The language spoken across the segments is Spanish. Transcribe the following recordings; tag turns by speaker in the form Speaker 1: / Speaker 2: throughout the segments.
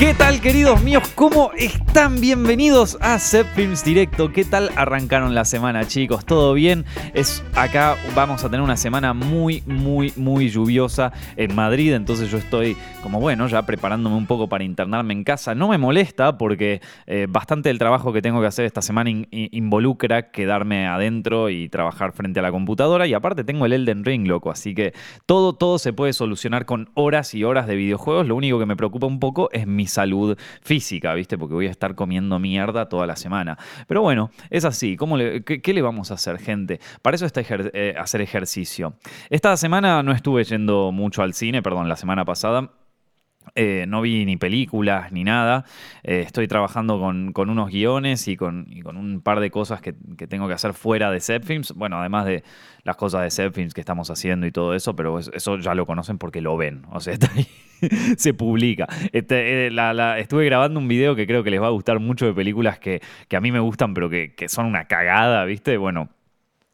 Speaker 1: ¿Qué tal, queridos míos? ¿Cómo están? Bienvenidos a Set Films Directo. ¿Qué tal arrancaron la semana, chicos? ¿Todo bien? Es acá vamos a tener una semana muy, muy, muy lluviosa en Madrid. Entonces yo estoy, como bueno, ya preparándome un poco para internarme en casa. No me molesta porque eh, bastante del trabajo que tengo que hacer esta semana involucra quedarme adentro y trabajar frente a la computadora. Y aparte tengo el Elden Ring, loco. Así que todo, todo se puede solucionar con horas y horas de videojuegos. Lo único que me preocupa un poco es mi salud física, ¿viste? Porque voy a estar comiendo mierda toda la semana. Pero bueno, es así. ¿Cómo qué, le vamos a hacer, gente? Para eso está eh, hacer ejercicio. Esta semana no estuve yendo mucho al cine, perdón, la semana pasada. Eh, no vi ni películas ni nada. Eh, estoy trabajando con, unos guiones y con, con, un par de cosas que, tengo que hacer fuera de Zepfilms. Bueno, además de las cosas de Zepfilms que estamos haciendo y todo eso, pero eso ya lo conocen porque lo ven. O sea, está ahí, se publica. Este, eh, estuve grabando un video que creo que les va a gustar mucho de películas que, a mí me gustan, pero que, que son una cagada, ¿viste? Bueno.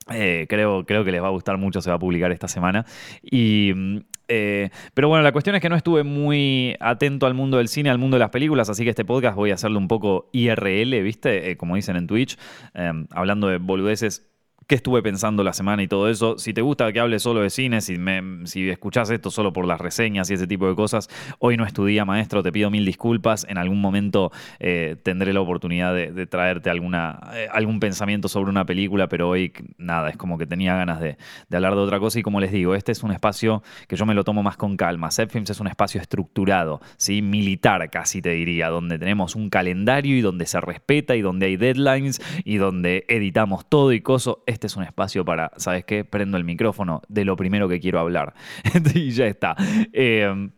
Speaker 1: creo, creo que les va a gustar mucho, se va a publicar esta semana. Y, mm, eh, pero bueno, la cuestión es que no estuve muy atento al mundo del cine, al mundo de las películas, así que este podcast voy a hacerlo un poco IRL, ¿viste? Eh, como dicen en Twitch, eh, hablando de boludeces qué estuve pensando la semana y todo eso. Si te gusta que hable solo de cine, si, me, si escuchás esto solo por las reseñas y ese tipo de cosas, hoy no estudié, maestro, te pido mil disculpas. En algún momento eh, tendré la oportunidad de, traerte alguna, eh, algún pensamiento sobre una película, pero hoy nada, es como que tenía ganas de, hablar de otra cosa. Y como les digo, este es un espacio que yo me lo tomo más con calma. Zepfilms es un espacio estructurado, ¿sí? militar casi te diría, donde tenemos un calendario y donde se respeta y donde hay deadlines y donde editamos todo y cosas este es un espacio para, ¿sabes qué? Prendo el micrófono de lo primero que quiero hablar. y ya está. Eh,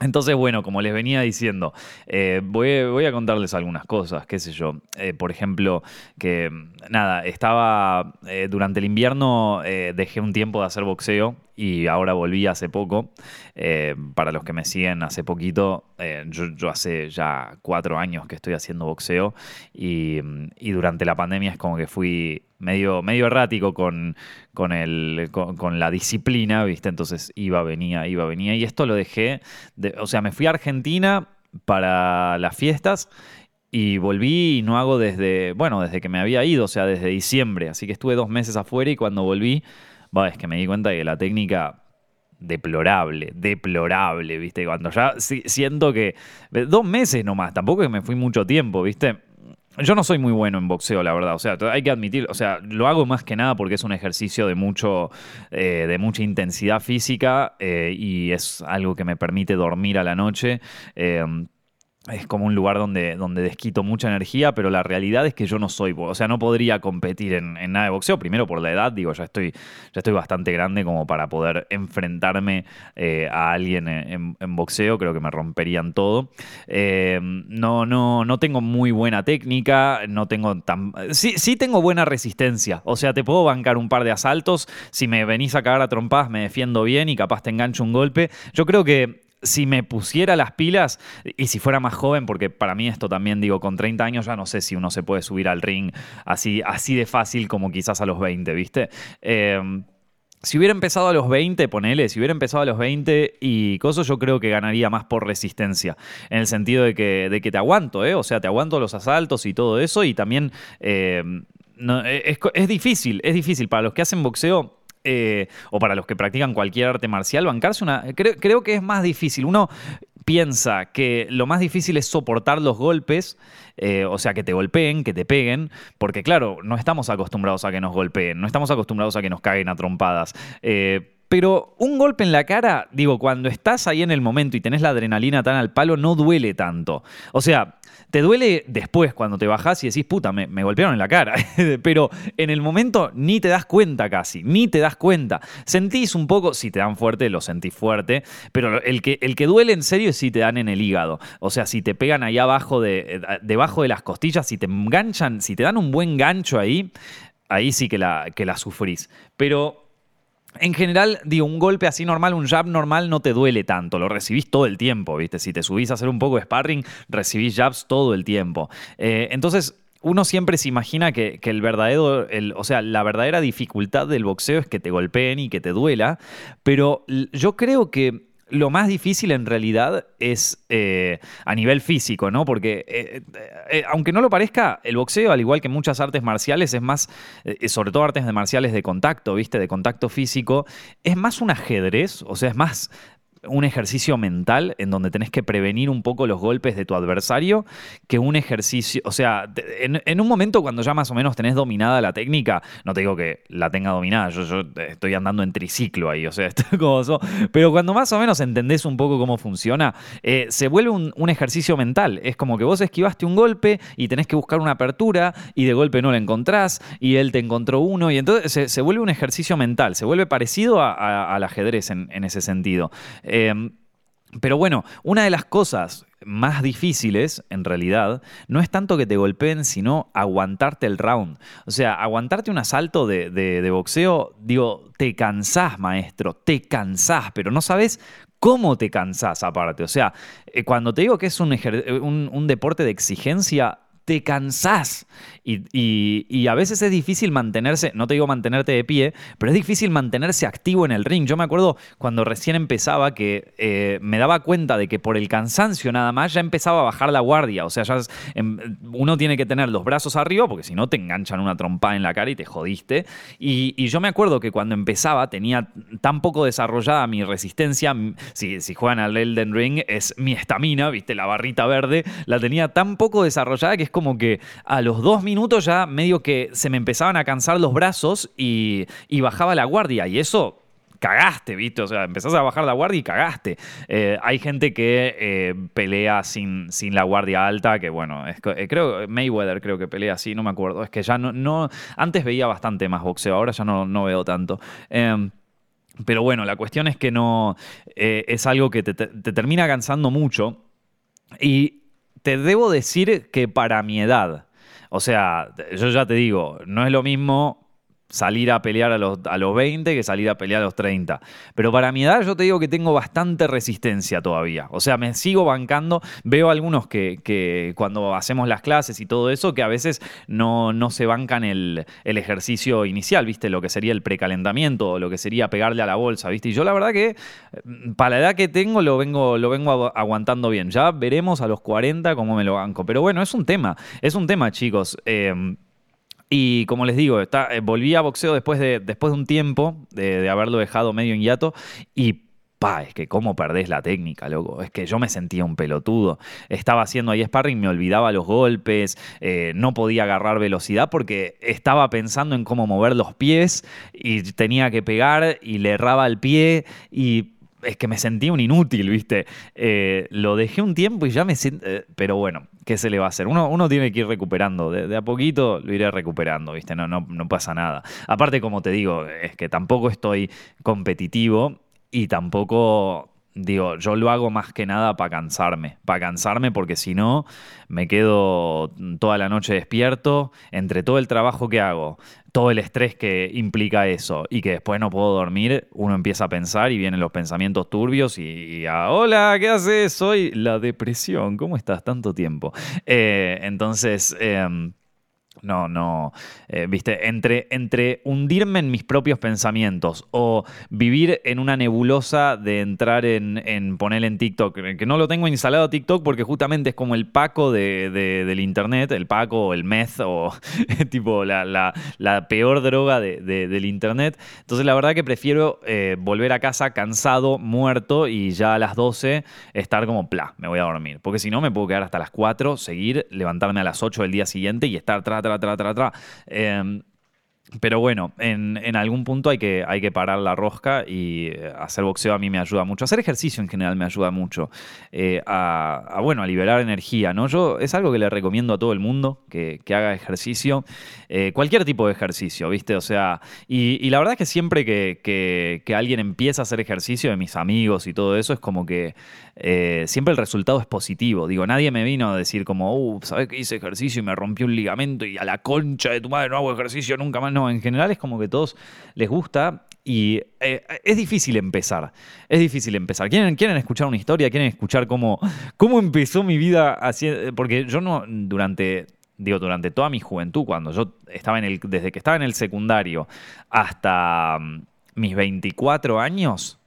Speaker 1: entonces, bueno, como les venía diciendo, eh, voy, a contarles algunas cosas, qué sé yo. Eh, por ejemplo, que nada, estaba durante el invierno, dejé un tiempo de hacer boxeo y ahora volví hace poco. Eh, para los que me siguen hace poquito, eh, yo, hace ya cuatro años que estoy haciendo boxeo y, durante la pandemia es como que fui medio, medio errático con, con, el, con, la disciplina, ¿viste? Entonces iba, venía, iba, venía y esto lo dejé, o sea, me fui a Argentina para las fiestas y volví y no hago desde, bueno, desde que me había ido, o sea, desde diciembre. Así que estuve dos meses afuera y cuando volví es que me di cuenta que la técnica deplorable, deplorable, ¿viste? Cuando ya siento que dos meses nomás, tampoco es que me fui mucho tiempo, ¿viste? Yo no soy muy bueno en boxeo, la verdad. O sea, hay que admitir, o sea, lo hago más que nada porque es un ejercicio de mucho, eh, de mucha intensidad física eh, y es algo que me permite dormir a la noche. Eh, es como un lugar donde, donde desquito mucha energía, pero la realidad es que yo no soy, o sea, no podría competir en, nada de boxeo, primero por la edad, digo, ya estoy, ya estoy bastante grande como para poder enfrentarme eh, a alguien en, boxeo, creo que me romperían todo. Eh, no, no, no tengo muy buena técnica, no tengo tan... Sí, sí tengo buena resistencia, o sea, te puedo bancar un par de asaltos, si me venís a cagar a trompadas me defiendo bien y capaz te engancho un golpe. Yo creo que si me pusiera las pilas y si fuera más joven, porque para mí esto también digo, con 30 años ya no sé si uno se puede subir al ring así, así de fácil como quizás a los 20, ¿viste? Em, si hubiera empezado a los 20, ponele, si hubiera empezado a los 20 y cosas, yo creo que ganaría más por resistencia. En el sentido de que, de que te aguanto, ¿eh? O sea, te aguanto los asaltos y todo eso. Y también em, es, es difícil, es difícil. Para los que hacen boxeo, eh, o para los que practican cualquier arte marcial, bancarse una. Creo, que es más difícil. Uno piensa que lo más difícil es soportar los golpes, eh, o sea, que te golpeen, que te peguen, porque claro, no estamos acostumbrados a que nos golpeen, no estamos acostumbrados a que nos caguen a trompadas. Eh, pero un golpe en la cara, digo, cuando estás ahí en el momento y tenés la adrenalina tan al palo, no duele tanto. O sea, te duele después cuando te bajás y decís, puta, me, golpearon en la cara. Pero en el momento ni te das cuenta casi, ni te das cuenta. Sentís un poco, si te dan fuerte, lo sentís fuerte, pero el que, el que duele en serio es si te dan en el hígado. O sea, si te pegan ahí abajo, de, debajo de las costillas, si te enganchan, si te dan un buen gancho ahí, ahí sí que la, que la sufrís. Pero en general, un golpe así normal, un jab normal no te duele tanto, lo recibís todo el tiempo, ¿viste? Si te subís a hacer un poco de sparring, recibís jabs todo el tiempo. Eh, entonces, uno siempre se imagina que, el verdadero, o sea, la verdadera dificultad del boxeo es que te golpeen y que te duela, pero yo creo que lo más difícil en realidad es eh, a nivel físico, ¿no? Porque eh, eh, aunque no lo parezca, el boxeo, al igual que muchas artes marciales, es más, sobre todo artes marciales de contacto, ¿viste? De contacto físico, es más un ajedrez, o sea, es más un ejercicio mental en donde tenés que prevenir un poco los golpes de tu adversario que un ejercicio, o sea, en, un momento cuando ya más o menos tenés dominada la técnica, no te digo que la tenga dominada, yo, estoy andando en triciclo ahí, o sea, como pero cuando más o menos entendés un poco cómo funciona, eh, se vuelve un, ejercicio mental, es como que vos esquivaste un golpe y tenés que buscar una apertura y de golpe no la encontrás y él te encontró uno y entonces se, vuelve un ejercicio mental, se vuelve parecido al ajedrez en ese sentido. Em, pero bueno, una de las cosas más difíciles, en realidad, no es tanto que te golpeen, sino aguantarte el round. O sea, aguantarte un asalto de, boxeo, digo, te cansás, maestro, te cansás, pero no sabes cómo te cansás aparte. O sea, eh, cuando te digo que es un, un deporte de exigencia, te cansás. Y, a veces es difícil mantenerse, no te digo mantenerte de pie, pero es difícil mantenerse activo en el ring. Yo me acuerdo cuando recién empezaba que eh, me daba cuenta de que por el cansancio nada más ya empezaba a bajar la guardia. O sea, ya em, uno tiene que tener los brazos arriba porque si no te enganchan una trompa en la cara y te jodiste. Y, yo me acuerdo que cuando empezaba tenía tan poco desarrollada mi resistencia. Si, si juegan al Elden Ring, es mi estamina, viste, la barrita verde, la tenía tan poco desarrollada que es como que a los dos minutos ya medio que se me empezaban a cansar los brazos y, bajaba la guardia. Y eso cagaste, ¿viste? O sea, empezás a bajar la guardia y cagaste. Eh, hay gente que eh, pelea sin, sin la guardia alta, que bueno, es, eh, creo Mayweather creo que pelea así, no me acuerdo. Es que ya no, no antes veía bastante más boxeo, ahora ya no, no veo tanto. Em, pero bueno, la cuestión es que no es algo que te, te termina cansando mucho. Y te debo decir que para mi edad, o sea, yo ya te digo, no es lo mismo salir a pelear a los, a los 20 que salir a pelear a los 30. Pero para mi edad yo te digo que tengo bastante resistencia todavía. O sea, me sigo bancando. Veo algunos que, cuando hacemos las clases y todo eso, que a veces no, no se bancan el, ejercicio inicial, ¿viste? Lo que sería el precalentamiento, o lo que sería pegarle a la bolsa, ¿viste? Y yo la verdad que mm, para la edad que tengo lo vengo, lo vengo aguantando bien. Ya veremos a los 40 cómo me lo banco. Pero bueno, es un tema. Es un tema, chicos. Eh, y como les digo, eh, volví a boxeo después de, después de un tiempo de, haberlo dejado medio en y Pa, es que cómo perdés la técnica, loco. Es que yo me sentía un pelotudo. Estaba haciendo ahí sparring, me olvidaba los golpes, eh, no podía agarrar velocidad porque estaba pensando en cómo mover los pies y tenía que pegar y le erraba el pie y es que me sentía un inútil, ¿viste? Eh, lo dejé un tiempo y ya me siento... pero bueno, ¿qué se le va a hacer? Uno, uno tiene que ir recuperando, de, a poquito lo iré recuperando, ¿viste? No, no, no pasa nada. Aparte, como te digo, es que tampoco estoy competitivo y tampoco digo, yo lo hago más que nada para cansarme, para cansarme porque si no me quedo toda la noche despierto entre todo el trabajo que hago, todo el estrés que implica eso y que después no puedo dormir, uno empieza a pensar y vienen los pensamientos turbios y, hola, ¿qué haces? Soy la depresión, ¿cómo estás tanto tiempo? Eh, entonces... Em, no, no, eh, viste, entre, entre hundirme en mis propios pensamientos o vivir en una nebulosa de entrar en, en poner en TikTok, que no lo tengo instalado TikTok porque justamente es como el Paco de, del Internet, el Paco o el meth o tipo la, peor droga del Internet. Entonces la verdad que prefiero eh, volver a casa cansado, muerto y ya a las 12 estar como, pla, me voy a dormir. Porque si no me puedo quedar hasta las 4, seguir, levantarme a las 8 del día siguiente y estar em, pero bueno, en, algún punto hay que, hay que parar la rosca y eh, hacer boxeo a mí me ayuda mucho. Hacer ejercicio en general me ayuda mucho eh, a, bueno, a liberar energía, ¿no? Yo es algo que le recomiendo a todo el mundo que, haga ejercicio, eh, cualquier tipo de ejercicio, ¿viste? O sea, y, la verdad es que siempre que, alguien empieza a hacer ejercicio, de mis amigos y todo eso, es como que siempre el resultado es positivo. Digo, nadie me vino a decir como, uh, ¿sabes que hice ejercicio y me rompió un ligamento y a la concha de tu madre no hago ejercicio nunca más? No, en general es como que a todos les gusta y eh, es difícil empezar. Es difícil empezar. ¿Quieren, quieren escuchar una historia? ¿Quieren escuchar cómo, cómo empezó mi vida? Así, porque yo no, durante, digo, durante toda mi juventud, cuando yo estaba en el, desde que estaba en el secundario hasta mm, mis 24 años,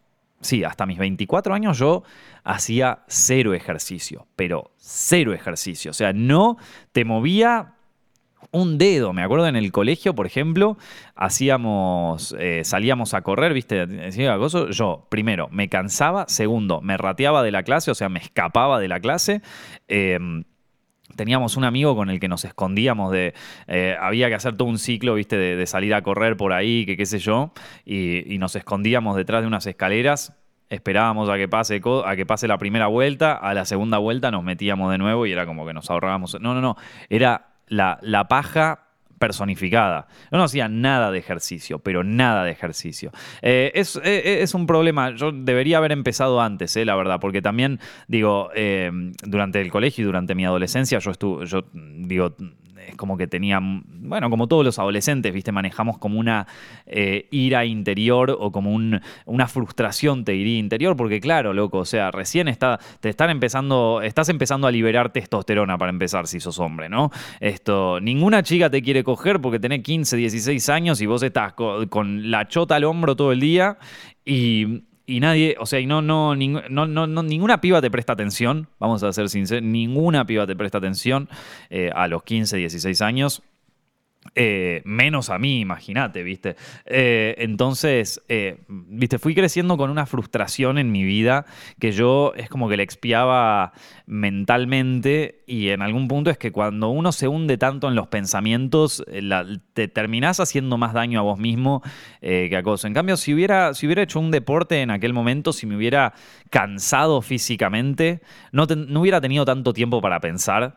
Speaker 1: sí, hasta mis 24 años yo hacía cero ejercicio, pero cero ejercicio. O sea, no te movía un dedo. Me acuerdo en el colegio, por ejemplo, hacíamos, eh, salíamos a correr, ¿viste? Yo, primero, me cansaba. Segundo, me rateaba de la clase, o sea, me escapaba de la clase. Em, teníamos un amigo con el que nos escondíamos de. Eh, había que hacer todo un ciclo, viste, de, salir a correr por ahí, que qué sé yo, y, nos escondíamos detrás de unas escaleras. Esperábamos a que, pase, a que pase la primera vuelta, a la segunda vuelta nos metíamos de nuevo y era como que nos ahorrábamos. No, no, no. Era la, la paja personificada. Yo no hacía nada de ejercicio, pero nada de ejercicio. Eh, es, eh, es, un problema. Yo debería haber empezado antes, eh, la verdad, porque también, digo, durante el colegio y durante mi adolescencia, yo estuve, yo digo, es como que tenía, bueno, como todos los adolescentes, ¿viste? Manejamos como una eh, ira interior o como una frustración, te diría, interior, porque claro, loco, o sea, recién está, te están empezando, estás empezando a liberar testosterona para empezar si sos hombre, ¿no? Esto, ninguna chica te quiere coger porque tenés 15, 16 años y vos estás con la chota al hombro todo el día y y nadie, o sea, y no, no, no, no, ninguna piba te presta atención, vamos a ser sinceros, ninguna piba te presta atención eh, a los 15, 16 años. Eh, menos a mí, imagínate, ¿viste? Eh, entonces, eh, ¿viste? Fui creciendo con una frustración en mi vida que yo es como que le expiaba mentalmente y en algún punto es que cuando uno se hunde tanto en los pensamientos, te terminás haciendo más daño a vos mismo que a cosas. En cambio, si hubiera, si hubiera hecho un deporte en aquel momento, si me hubiera cansado físicamente, no, no hubiera tenido tanto tiempo para pensar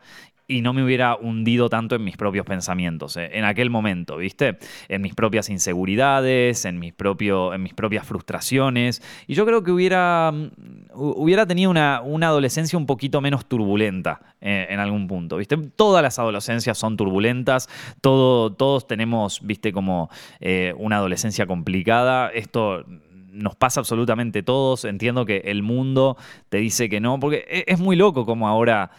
Speaker 1: y no me hubiera hundido tanto en mis propios pensamientos, eh, en aquel momento, ¿viste? En mis propias inseguridades, en mis, en mis propias frustraciones. Y yo creo que hubiera, mm, hubiera tenido una, adolescencia un poquito menos turbulenta eh, en algún punto, ¿viste? Todas las adolescencias son turbulentas, todo, todos tenemos, ¿viste? Como eh, una adolescencia complicada. Esto nos pasa absolutamente todos. Entiendo que el mundo te dice que no, porque e, es muy loco como ahora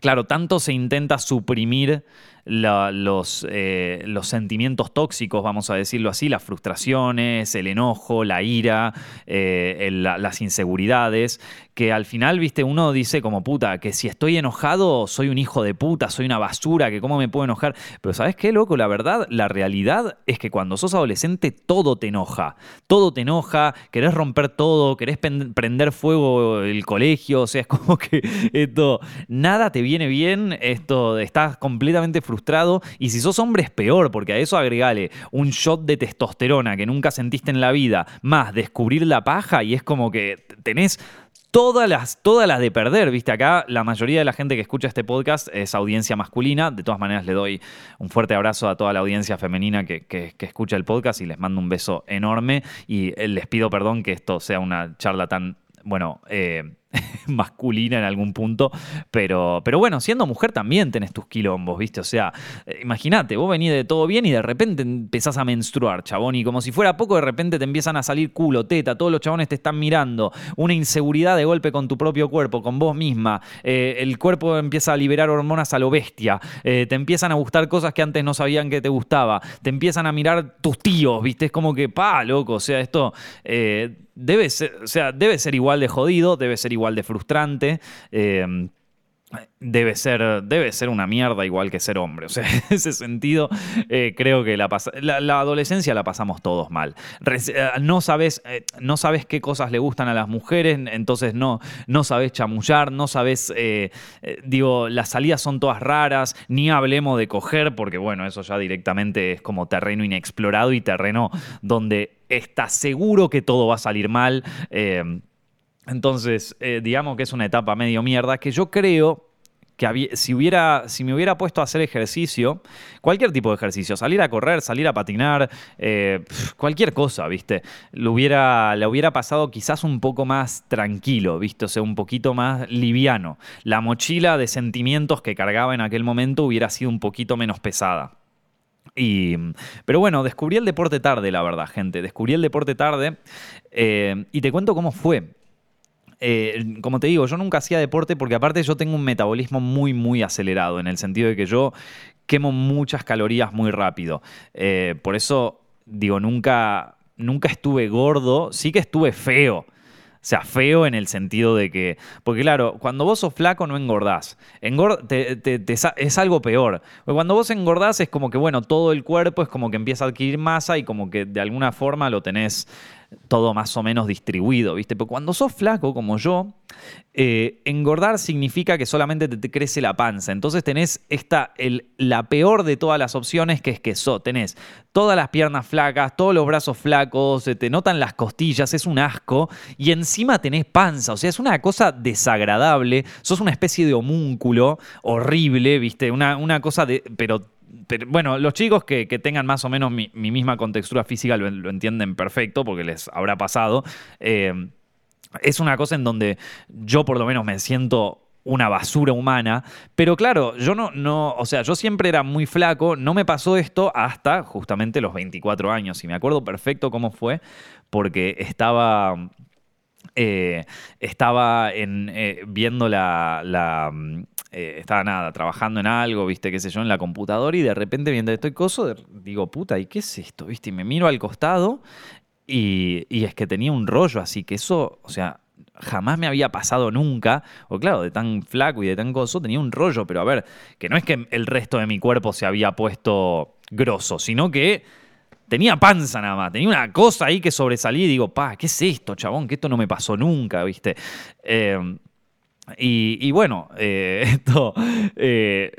Speaker 1: claro, tanto se intenta suprimir los, eh, los, sentimientos tóxicos, vamos a decirlo así, las frustraciones, el enojo, la ira, eh, las inseguridades, que al final, viste, uno dice como puta, que si estoy enojado soy un hijo de puta, soy una basura, que cómo me puedo enojar. Pero ¿sabes qué, loco? La verdad, la realidad es que cuando sos adolescente todo te enoja, todo te enoja, querés romper todo, querés prender fuego el colegio, o sea, es como que esto, nada te viene bien, esto, estás completamente frustrado y si sos hombre es peor, porque a eso agregale un shot de testosterona que nunca sentiste en la vida, más descubrir la paja y es como que tenés todas las, todas las de perder, viste, acá la mayoría de la gente que escucha este podcast es audiencia masculina, de todas maneras le doy un fuerte abrazo a toda la audiencia femenina que, que, escucha el podcast y les mando un beso enorme. Y eh, les pido perdón que esto sea una charla tan, bueno, eh, masculina en algún punto, pero, pero bueno, siendo mujer también tenés tus quilombos, ¿viste? O sea, eh, imagínate, vos venís de todo bien y de repente empezás a menstruar, chabón, y como si fuera poco, de repente te empiezan a salir culo, teta, todos los chabones te están mirando, una inseguridad de golpe con tu propio cuerpo, con vos misma, eh, el cuerpo empieza a liberar hormonas a lo bestia, te empiezan a gustar cosas que antes no sabían que te gustaba, te empiezan a mirar tus tíos, ¿viste? Es como que, pa, loco, o sea, esto debe ser, o sea, debe ser igual de jodido, debe ser igual de frustrante. Eh, debe ser, debe ser una mierda igual que ser hombre. O sea, en ese sentido, eh, creo que la, adolescencia la pasamos todos mal. Eh, no, sabes, no sabes qué cosas le gustan a las mujeres, entonces no, no sabes chamullar, no sabes, digo, las salidas son todas raras, ni hablemos de coger, porque bueno, eso ya directamente es como terreno inexplorado y terreno donde estás seguro que todo va a salir mal. Entonces, eh, digamos que es una etapa medio mierda que yo creo que si, hubiera, si me hubiera puesto a hacer ejercicio, cualquier tipo de ejercicio, salir a correr, salir a patinar, eh, cualquier cosa, ¿viste? Lo hubiera, le hubiera pasado quizás un poco más tranquilo, ¿viste? O sea, un poquito más liviano. La mochila de sentimientos que cargaba en aquel momento hubiera sido un poquito menos pesada. Y, pero bueno, descubrí el deporte tarde, la verdad, gente. Descubrí el deporte tarde eh, y te cuento cómo fue. Eh, como te digo, yo nunca hacía deporte porque aparte yo tengo un metabolismo muy, muy acelerado, en el sentido de que yo quemo muchas calorías muy rápido. Eh, por eso, digo, nunca nunca estuve gordo, sí que estuve feo. O sea, feo en el sentido de que. Porque, claro, cuando vos sos flaco no engordás. es algo peor. Cuando vos engordás es como que, bueno, todo el cuerpo es como que empieza a adquirir masa y como que de alguna forma lo tenés todo más o menos distribuido, ¿viste? Pero cuando sos flaco como yo, eh, engordar significa que solamente te, crece la panza. Entonces tenés esta, la peor de todas las opciones, que es que so, tenés todas las piernas flacas, todos los brazos flacos, se te notan las costillas, es un asco, y encima tenés panza, o sea, es una cosa desagradable, sos una especie de homúnculo horrible, ¿viste? Una, una cosa de... pero bueno, los chicos que, tengan más o menos mi, misma contextura física lo, entienden perfecto porque les habrá pasado. Eh, es una cosa en donde yo por lo menos me siento una basura humana, pero claro, yo no, no, o sea, yo siempre era muy flaco, no me pasó esto hasta justamente los 24 años y me acuerdo perfecto cómo fue, porque estaba, eh, estaba en, eh, viendo la, la eh, estaba nada, trabajando en algo, viste, qué sé yo, en la computadora y de repente viendo estoy coso, digo, puta, ¿y qué es esto? ¿Viste? Y me miro al costado y, es que tenía un rollo, así que eso, o sea, jamás me había pasado nunca, o claro, de tan flaco y de tan coso, tenía un rollo, pero a ver, que no es que el resto de mi cuerpo se había puesto grosso, sino que tenía panza nada más, tenía una cosa ahí que sobresalía y digo, pa, ¿qué es esto, chabón? Que esto no me pasó nunca, ¿viste? Eh, y, bueno, eh, esto, eh,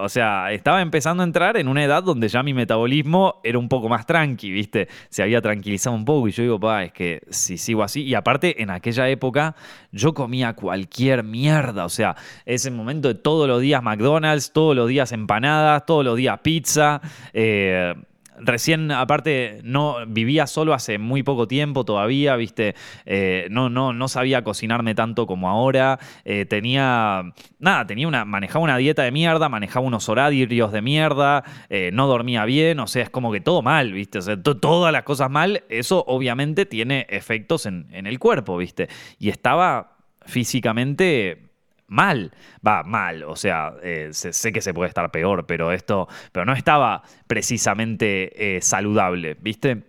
Speaker 1: o sea, estaba empezando a entrar en una edad donde ya mi metabolismo era un poco más tranqui, ¿viste? Se había tranquilizado un poco y yo digo, pa, es que si sigo así, y aparte en aquella época yo comía cualquier mierda, o sea, ese momento de todos los días McDonald's, todos los días empanadas, todos los días pizza, eh, recién, aparte, no vivía solo hace muy poco tiempo todavía, viste, eh, no, no, no sabía cocinarme tanto como ahora, eh, tenía, nada, tenía una, manejaba una dieta de mierda, manejaba unos horarios de mierda, eh, no dormía bien, o sea, es como que todo mal, viste, o sea, todas las cosas mal, eso obviamente tiene efectos en, en el cuerpo, viste, y estaba físicamente mal, va mal, o sea, eh, sé, que se puede estar peor, pero esto, pero no estaba precisamente eh, saludable, ¿viste?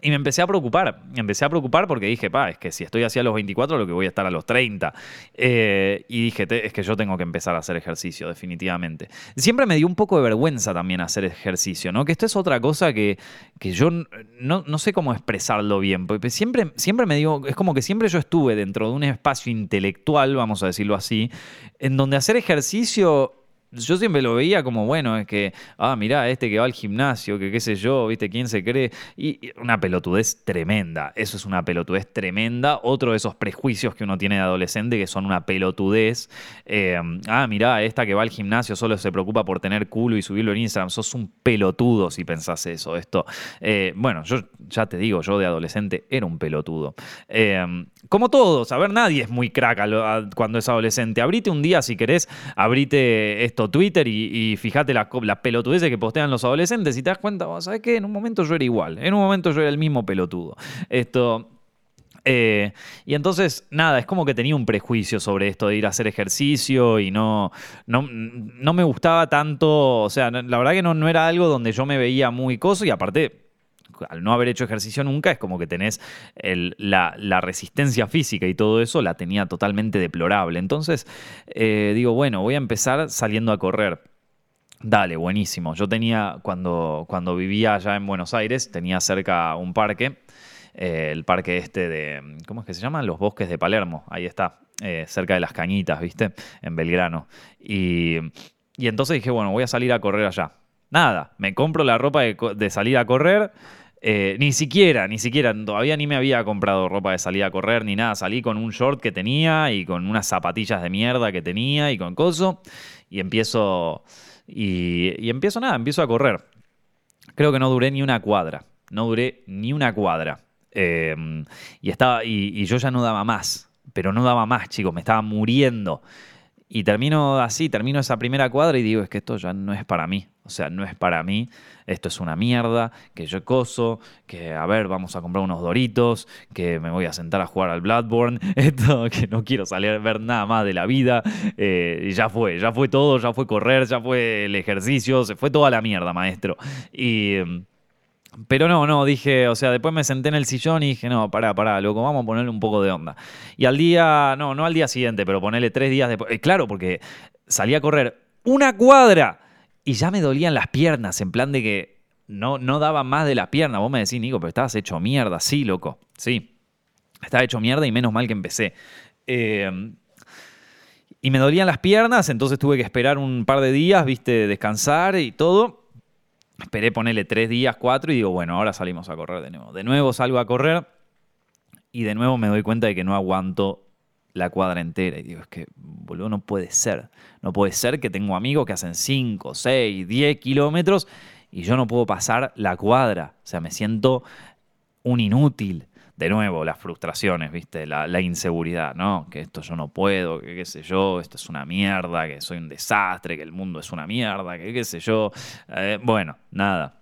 Speaker 1: Y me empecé a preocupar, me empecé a preocupar porque dije, pa, es que si estoy así a los 24, lo que voy a estar a los 30. Eh, y dije, es que yo tengo que empezar a hacer ejercicio, definitivamente. Siempre me dio un poco de vergüenza también hacer ejercicio, ¿no? Que esto es otra cosa que, que yo no, no, sé cómo expresarlo bien, porque siempre, siempre me digo, es como que siempre yo estuve dentro de un espacio intelectual, vamos a decirlo así, en donde hacer ejercicio yo siempre lo veía como, bueno, es que, ah, mirá, este que va al gimnasio, que qué sé yo, viste, quién se cree. Y, una pelotudez tremenda. Eso es una pelotudez tremenda. Otro de esos prejuicios que uno tiene de adolescente que son una pelotudez. Eh, ah, mirá, esta que va al gimnasio solo se preocupa por tener culo y subirlo en Instagram. Sos un pelotudo si pensás eso. Esto. Eh, bueno, yo ya te digo, yo de adolescente era un pelotudo. Eh, como todos, a ver, nadie es muy crack cuando es adolescente. Abrite un día si querés, abrite esto Twitter y, fíjate las, pelotudeces que postean los adolescentes y te das cuenta, ¿sabes qué? En un momento yo era igual, en un momento yo era el mismo pelotudo. Esto... Eh, y entonces, nada, es como que tenía un prejuicio sobre esto de ir a hacer ejercicio y no, no, no me gustaba tanto, o sea, la verdad que no, no era algo donde yo me veía muy coso y aparte al no haber hecho ejercicio nunca, es como que tenés la, resistencia física y todo eso la tenía totalmente deplorable. Entonces, eh, digo, bueno, voy a empezar saliendo a correr. Dale, buenísimo. Yo tenía, cuando, cuando vivía allá en Buenos Aires, tenía cerca un parque, eh, el parque este de, ¿cómo es que se llama? Los bosques de Palermo, ahí está, eh, cerca de las Cañitas, ¿viste? En Belgrano. Y, entonces dije, bueno, voy a salir a correr allá. Nada, me compro la ropa de, de salir a correr eh, ni siquiera, ni siquiera, todavía ni me había comprado ropa de salir a correr ni nada. Salí con un short que tenía y con unas zapatillas de mierda que tenía y con coso. Y empiezo. Y, empiezo nada, empiezo a correr. Creo que no duré ni una cuadra. No duré ni una cuadra. Eh, y, estaba, y yo ya no daba más. Pero no daba más, chicos. Me estaba muriendo. Y termino así, termino esa primera cuadra y digo, es que esto ya no es para mí. O sea, no es para mí. Esto es una mierda, que yo coso, que a ver, vamos a comprar unos doritos, que me voy a sentar a jugar al Bloodborne, esto, que no quiero salir a ver nada más de la vida. Eh, ya fue, ya fue todo, ya fue correr, ya fue el ejercicio, se fue toda la mierda, maestro. Y Pero no, no, dije, o sea, después me senté en el sillón y dije, no, pará, pará, loco, vamos a ponerle un poco de onda. Y al día, no, no al día siguiente, pero ponerle tres días después. Eh, claro, porque salí a correr una cuadra y ya me dolían las piernas, en plan de que no, no daba más de las piernas. Vos me decís, Nico, pero estabas hecho mierda. Sí, loco, sí. Estaba hecho mierda y menos mal que empecé. Eh, y me dolían las piernas, entonces tuve que esperar un par de días, viste, descansar y todo. Esperé ponerle tres días, cuatro, y digo, bueno, ahora salimos a correr de nuevo. De nuevo salgo a correr y de nuevo me doy cuenta de que no aguanto la cuadra entera. Y digo, es que, boludo, no puede ser. No puede ser que tengo amigos que hacen 5, 6, 10 kilómetros y yo no puedo pasar la cuadra. O sea, me siento un inútil de nuevo, las frustraciones, ¿viste? La, inseguridad, ¿no? Que esto yo no puedo, que qué sé yo, esto es una mierda, que soy un desastre, que el mundo es una mierda, que qué sé yo. Eh, bueno, nada.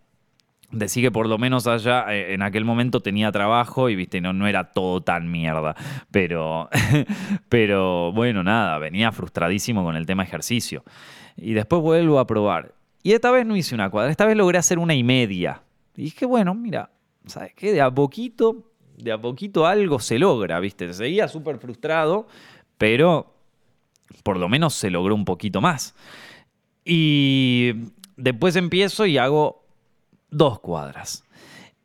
Speaker 1: Decí que por lo menos allá, eh, en aquel momento tenía trabajo y, viste, no, no era todo tan mierda. Pero, pero bueno, nada, venía frustradísimo con el tema ejercicio. Y después vuelvo a probar. Y esta vez no hice una cuadra, esta vez logré hacer una y media. Y dije, bueno, mira, ¿sabes qué? De a poquito de a poquito algo se logra, ¿viste? Seguía súper frustrado, pero por lo menos se logró un poquito más. Y después empiezo y hago dos cuadras.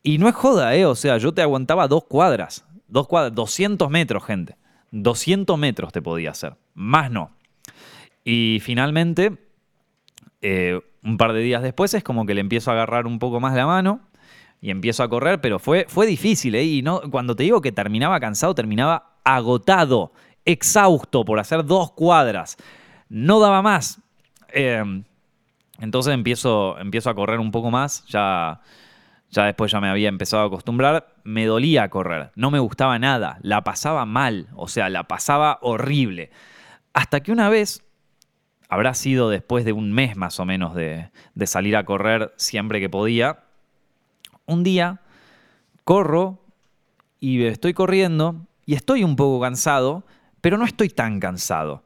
Speaker 1: Y no es joda, ¿eh? O sea, yo te aguantaba dos cuadras. Dos cuadras, 200 metros, gente. 200 metros te podía hacer. Más no. Y finalmente, eh, un par de días después, es como que le empiezo a agarrar un poco más la mano y empiezo a correr, pero fue, fue difícil, ¿eh? Y no, cuando te digo que terminaba cansado, terminaba agotado, exhausto por hacer dos cuadras. No daba más. Em, entonces empiezo, empiezo a correr un poco más, ya, ya después ya me había empezado a acostumbrar, me dolía correr, no me gustaba nada, la pasaba mal, o sea, la pasaba horrible. Hasta que una vez, habrá sido después de un mes más o menos de, de salir a correr siempre que podía, un día corro y estoy corriendo y estoy un poco cansado, pero no estoy tan cansado.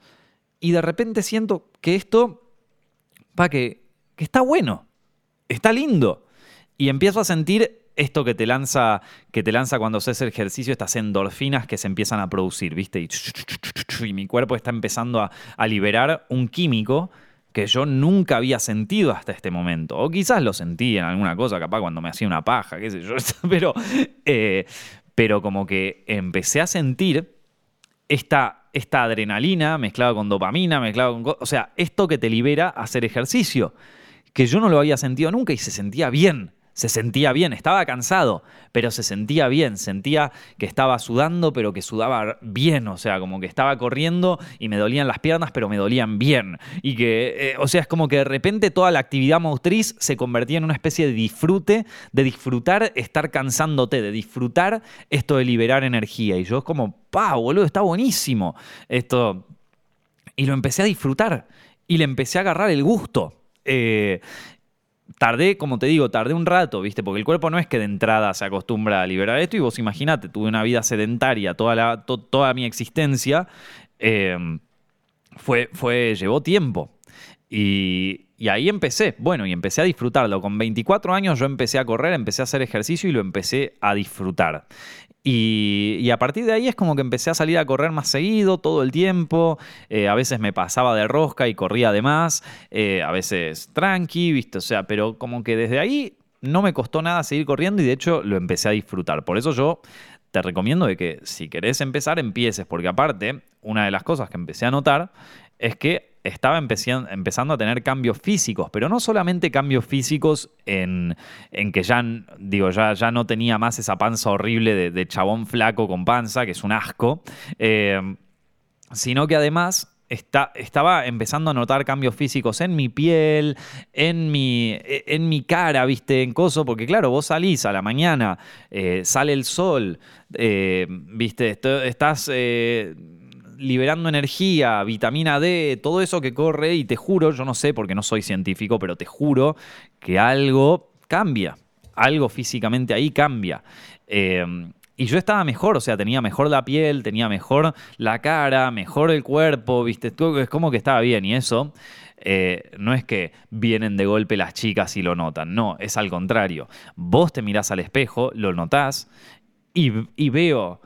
Speaker 1: Y de repente siento que esto, pa, que, que está bueno, está lindo. Y empiezo a sentir esto que te lanza, que te lanza cuando haces ejercicio, estas endorfinas que se empiezan a producir, ¿viste? Y, mi cuerpo está empezando a, a liberar un químico que yo nunca había sentido hasta este momento. O quizás lo sentí en alguna cosa, capaz cuando me hacía una paja, qué sé yo. Pero, eh, pero como que empecé a sentir esta, esta adrenalina mezclada con dopamina, mezclada con... O sea, esto que te libera hacer ejercicio, que yo no lo había sentido nunca y se sentía bien se sentía bien, estaba cansado, pero se sentía bien, sentía que estaba sudando, pero que sudaba bien, o sea, como que estaba corriendo y me dolían las piernas, pero me dolían bien. Y que, eh, o sea, es como que de repente toda la actividad motriz se convertía en una especie de disfrute, de disfrutar estar cansándote, de disfrutar esto de liberar energía. Y yo es como, pa, boludo, está buenísimo esto. Y lo empecé a disfrutar y le empecé a agarrar el gusto. Eh, tardé, como te digo, tardé un rato, ¿viste? Porque el cuerpo no es que de entrada se acostumbra a liberar esto y vos imaginate, tuve una vida sedentaria toda, la, toda mi existencia, em, fue, fue, llevó tiempo. Y, y, ahí empecé, bueno, y empecé a disfrutarlo. Con 24 años yo empecé a correr, empecé a hacer ejercicio y lo empecé a disfrutar. Y, a partir de ahí es como que empecé a salir a correr más seguido, todo el tiempo. Eh, a veces me pasaba de rosca y corría de más. Eh, a veces tranqui, ¿viste? O sea, pero como que desde ahí no me costó nada seguir corriendo y de hecho lo empecé a disfrutar. Por eso yo te recomiendo de que si querés empezar, empieces. Porque aparte, una de las cosas que empecé a notar es que estaba empezando a tener cambios físicos, pero no solamente cambios físicos en, que ya, digo, ya, ya no tenía más esa panza horrible de, chabón flaco con panza, que es un asco, eh, sino que además Está, estaba empezando a notar cambios físicos en mi piel, en mi, en mi cara, viste, en coso, porque claro, vos salís a la mañana, eh, sale el sol, eh, viste, estás liberando energía, vitamina D, todo eso que corre y te juro, yo no sé porque no soy científico, pero te juro que algo cambia, algo físicamente ahí cambia. Eh, y yo estaba mejor, o sea, tenía mejor la piel, tenía mejor la cara, mejor el cuerpo, ¿viste? Es como que estaba bien. Y eso eh, no es que vienen de golpe las chicas y lo notan, no, es al contrario. Vos te mirás al espejo, lo notás y veo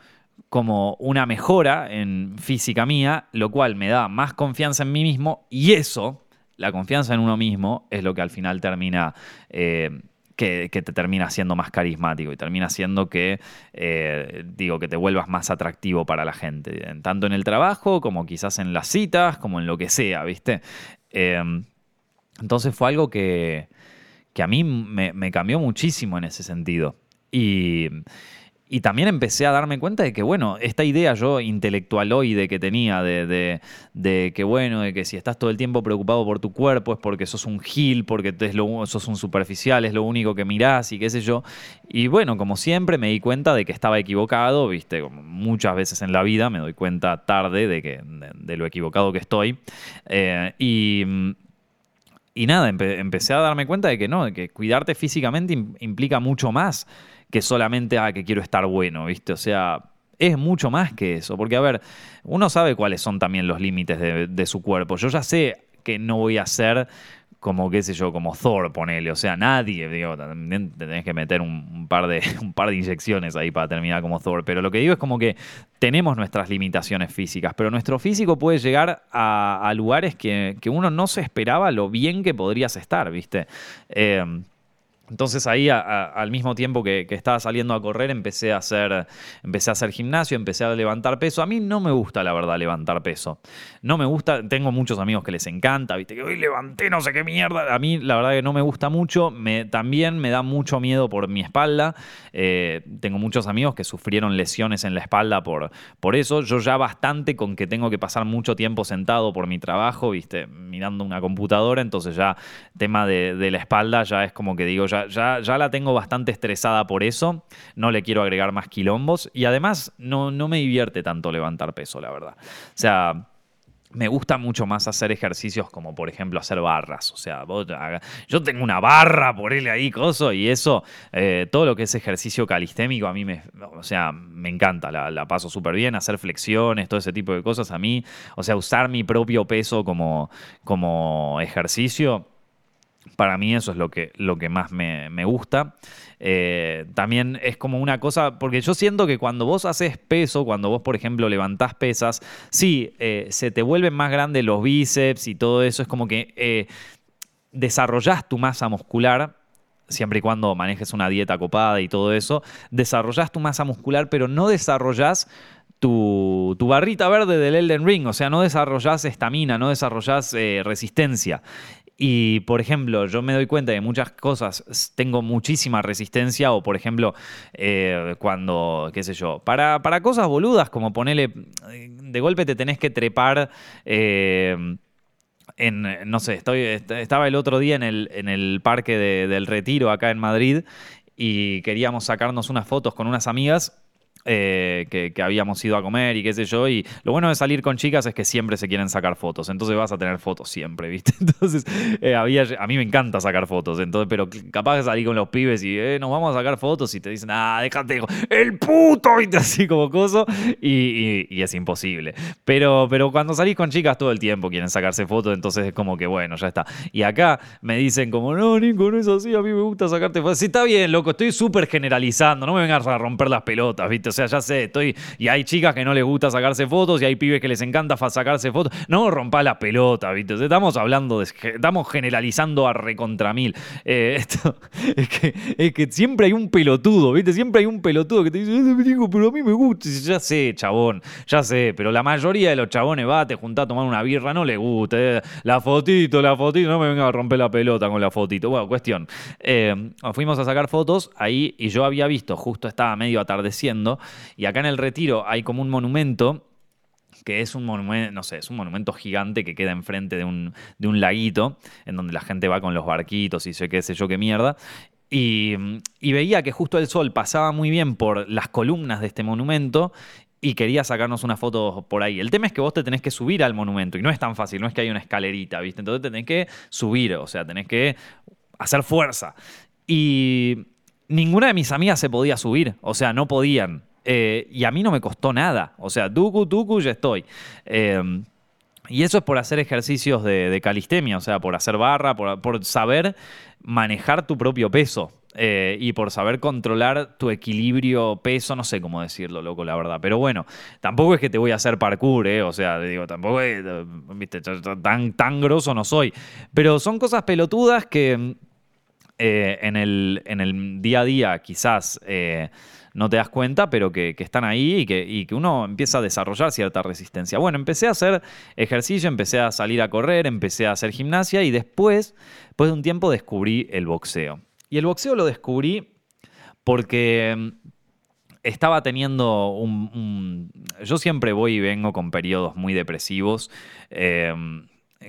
Speaker 1: como una mejora en física mía, lo cual me da más confianza en mí mismo y eso, la confianza en uno mismo, es lo que al final termina... Eh, que, te termina siendo más carismático y termina siendo que, eh, digo, que te vuelvas más atractivo para la gente, tanto en el trabajo como quizás en las citas, como en lo que sea, ¿viste? Em, entonces fue algo que, a mí me, me cambió muchísimo en ese sentido. Y, y también empecé a darme cuenta de que, bueno, esta idea yo intelectualoide que tenía de, que, bueno, de que si estás todo el tiempo preocupado por tu cuerpo es porque sos un gil, porque es sos un superficial, es lo único que mirás y qué sé yo. Y bueno, como siempre me di cuenta de que estaba equivocado, viste, como muchas veces en la vida me doy cuenta tarde de, que, de, lo equivocado que estoy. Eh, y... Y nada, empecé a darme cuenta de que no, de que cuidarte físicamente implica mucho más que solamente, ah, que quiero estar bueno, ¿viste? O sea, es mucho más que eso. Porque, a ver, uno sabe cuáles son también los límites de, su cuerpo. Yo ya sé que no voy a ser como, qué sé yo, como Thor, ponele. O sea, nadie, digo, también tenés que meter un, par de, un par de inyecciones ahí para terminar como Thor. Pero lo que digo es como que tenemos nuestras limitaciones físicas, pero nuestro físico puede llegar a, lugares que, uno no se esperaba lo bien que podrías estar, ¿viste? Eh, entonces ahí al mismo tiempo que, estaba saliendo a correr empecé a, hacer, empecé a hacer gimnasio, empecé a levantar peso. A mí no me gusta la verdad levantar peso. No me gusta, tengo muchos amigos que les encanta, viste que hoy levanté no sé qué mierda. A mí la verdad que no me gusta mucho. También me da mucho miedo por mi espalda. Eh, tengo muchos amigos que sufrieron lesiones en la espalda por, por eso. Yo ya bastante con que tengo que pasar mucho tiempo sentado por mi trabajo, viste, mirando una computadora. Entonces ya tema de, de la espalda ya es como que digo, ya, ya, la tengo bastante estresada por eso, no le quiero agregar más quilombos y además no, no me divierte tanto levantar peso, la verdad. O sea, me gusta mucho más hacer ejercicios como por ejemplo hacer barras. O sea, yo tengo una barra por él ahí, coso, y eso, eh, todo lo que es ejercicio calistémico a mí me, o sea, me encanta, la, la paso súper bien, hacer flexiones, todo ese tipo de cosas a mí, o sea, usar mi propio peso como, como ejercicio para mí eso es lo que, lo que más me, gusta. Eh, también es como una cosa, porque yo siento que cuando vos haces peso, cuando vos, por ejemplo, levantás pesas, sí, eh, se te vuelven más grandes los bíceps y todo eso, es como que eh, desarrollás tu masa muscular, siempre y cuando manejes una dieta copada y todo eso, desarrollás tu masa muscular, pero no desarrollás tu, tu, barrita verde del Elden Ring, o sea, no desarrollás estamina, no desarrollás resistencia. Y, por ejemplo, yo me doy cuenta de muchas cosas tengo muchísima resistencia o, por ejemplo, eh, cuando, qué sé yo, para, para, cosas boludas como ponerle, de golpe te tenés que trepar. Eh, en, no sé, estoy, estaba el otro día en el, en el parque del Retiro acá en Madrid y queríamos sacarnos unas fotos con unas amigas eh, que, habíamos ido a comer y qué sé yo. Y lo bueno de salir con chicas es que siempre se quieren sacar fotos. Entonces vas a tener fotos siempre, ¿viste? Entonces, eh, había, a mí me encanta sacar fotos. Entonces, pero capaz de salir con los pibes y eh, nos vamos a sacar fotos y te dicen, ah, déjate, el puto, y así como coso. Y, es imposible. Pero, pero cuando salís con chicas todo el tiempo quieren sacarse fotos, entonces es como que bueno, ya está. Y acá me dicen como, no, Nico, no es así, a mí me gusta sacarte fotos. Sí, está bien, loco, estoy súper generalizando, no me vengas a romper las pelotas, ¿viste? O sea, ya sé, estoy. Y hay chicas que no les gusta sacarse fotos y hay pibes que les encanta sacarse fotos. No rompa la pelota, ¿viste? Estamos hablando de. Estamos generalizando a recontra mil. Eh, esto, es, que, es que siempre hay un pelotudo, ¿viste? Siempre hay un pelotudo que te dice, pero a mí me gusta. ya sé, chabón, ya sé, pero la mayoría de los chabones va, te juntás a tomar una birra, no le gusta. Eh, la fotito, la fotito, no me venga a romper la pelota con la fotito. Bueno, cuestión. Eh, fuimos a sacar fotos ahí y yo había visto, justo estaba medio atardeciendo, y acá en el Retiro hay como un monumento que es un monumento, no sé, es un monumento gigante que queda enfrente de un, de un laguito, en donde la gente va con los barquitos y sé qué sé yo qué mierda. Y, veía que justo el sol pasaba muy bien por las columnas de este monumento y quería sacarnos una foto por ahí. El tema es que vos te tenés que subir al monumento y no es tan fácil, no es que hay una escalerita, ¿viste? Entonces te tenés que subir, o sea, tenés que hacer fuerza. Y ninguna de mis amigas se podía subir, o sea, no podían. Eh, y a mí no me costó nada. O sea, tucu, tucu, ya estoy. Em, y eso es por hacer ejercicios de, calistemia, o sea, por hacer barra, por, saber manejar tu propio peso. Eh, y por saber controlar tu equilibrio peso, no sé cómo decirlo, loco, la verdad. Pero bueno, tampoco es que te voy a hacer parkour, ¿eh? O sea, digo, tampoco es, viste, tan, tan grosso no soy. Pero son cosas pelotudas que en, el, en, el, día a día quizás no te das cuenta, pero que, están ahí y que, uno empieza a desarrollar cierta resistencia. Bueno, empecé a hacer ejercicio, empecé a salir a correr, empecé a hacer gimnasia y después, después de un tiempo, descubrí el boxeo. Y el boxeo lo descubrí porque mm, estaba teniendo un, Yo siempre voy y vengo con periodos muy depresivos, eh,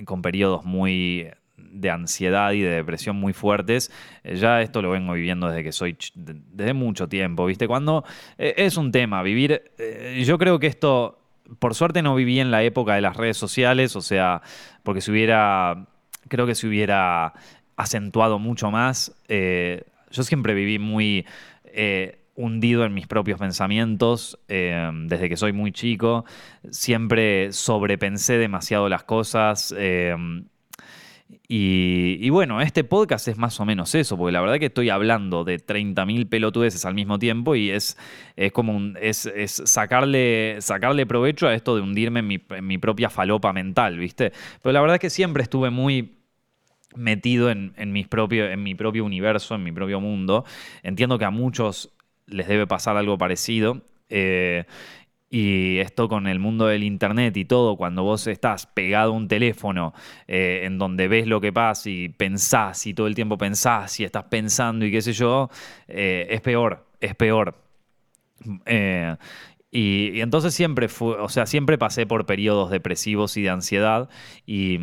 Speaker 1: con periodos muy de ansiedad y de depresión muy fuertes. Eh, ya esto lo vengo viviendo desde que soy, desde mucho tiempo, ¿viste? Cuando eh, es un tema, vivir, eh, yo creo que esto, por suerte no viví en la época de las redes sociales, o sea, porque se hubiera, creo que se hubiera acentuado mucho más. yo siempre viví muy hundido en mis propios pensamientos desde que soy muy chico. Siempre sobrepensé demasiado las cosas. Y, bueno, este podcast es más o menos eso, porque la verdad que estoy hablando de 30.000 pelotudeces al mismo tiempo y es, es como un, es, sacarle, sacarle provecho a esto de hundirme en mi, propia falopa mental, ¿viste? Pero la verdad es que siempre estuve muy metido en, mis en mi propio universo, en mi propio mundo. Entiendo que a muchos les debe pasar algo parecido. Eh, y esto con el mundo del Internet y todo, cuando vos estás pegado a un teléfono eh, en donde ves lo que pasa y pensás y todo el tiempo pensás y estás pensando y qué sé yo, eh, es peor, es peor. Eh, y, entonces siempre fue, o sea, siempre pasé por periodos depresivos y de ansiedad y,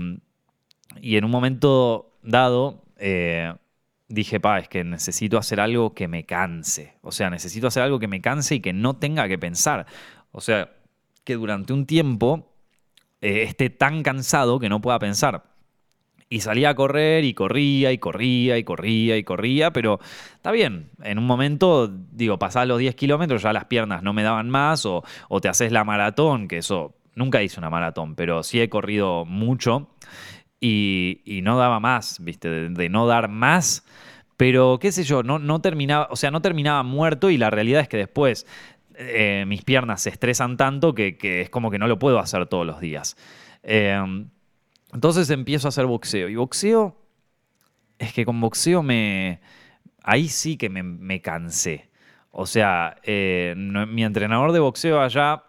Speaker 1: y en un momento dado dije, pa, es que necesito hacer algo que me canse. O sea, necesito hacer algo que me canse y que no tenga que pensar. O sea, que durante un tiempo eh, esté tan cansado que no pueda pensar. Y salía a correr y corría y corría y corría y corría, pero está bien. En un momento, digo, pasás los 10 kilómetros, ya las piernas no me daban más, o, te haces la maratón, que eso nunca hice una maratón, pero sí he corrido mucho y, no daba más, ¿viste? De, no dar más. Pero qué sé yo, no, no terminaba, o sea, no terminaba muerto y la realidad es que después eh, mis piernas se estresan tanto que, es como que no lo puedo hacer todos los días. Em, entonces empiezo a hacer boxeo. Y boxeo, es que con boxeo me... Ahí sí que me, cansé. O sea, eh, mi entrenador de boxeo allá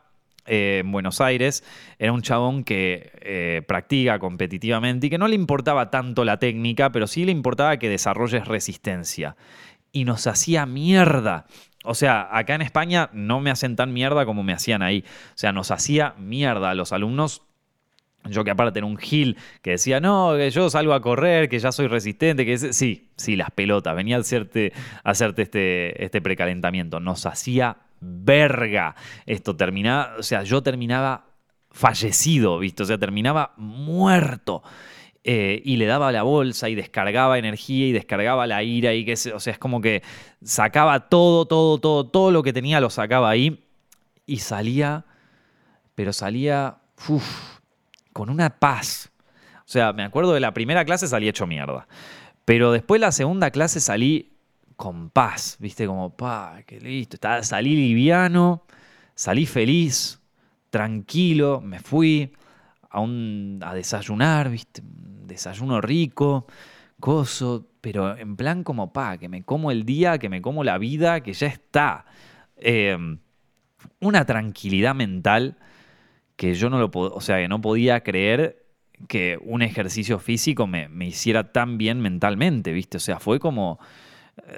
Speaker 1: eh, en Buenos Aires era un chabón que practica competitivamente y que no le importaba tanto la técnica, pero sí le importaba que desarrolles resistencia. Y nos hacía mierda. O sea, acá en España no me hacen tan mierda como me hacían ahí. O sea, nos hacía mierda a los alumnos. Yo que aparte era un gil que decía, no, que yo salgo a correr, que ya soy resistente, que sí, sí, las pelotas, venía a hacerte, hacerte este, este precalentamiento. Nos hacía verga. Esto terminaba, o sea, yo terminaba fallecido, ¿viste? O sea, terminaba muerto. Eh, y le daba la bolsa y descargaba energía y descargaba la ira y que, o sea, es como que sacaba todo, todo, todo, todo lo que tenía lo sacaba ahí y salía, pero salía con una paz. O sea, me acuerdo de la primera clase salí hecho mierda, pero después la segunda clase salí con paz, viste, como, pa, qué listo, salí liviano, salí feliz, tranquilo, me fui a, un, a desayunar, viste, desayuno rico, coso, pero en plan como, pa, que me como el día, que me como la vida, que ya está. Em, una tranquilidad mental que yo no lo o sea, que no podía creer que un ejercicio físico me, me hiciera tan bien mentalmente, ¿viste? O sea, fue como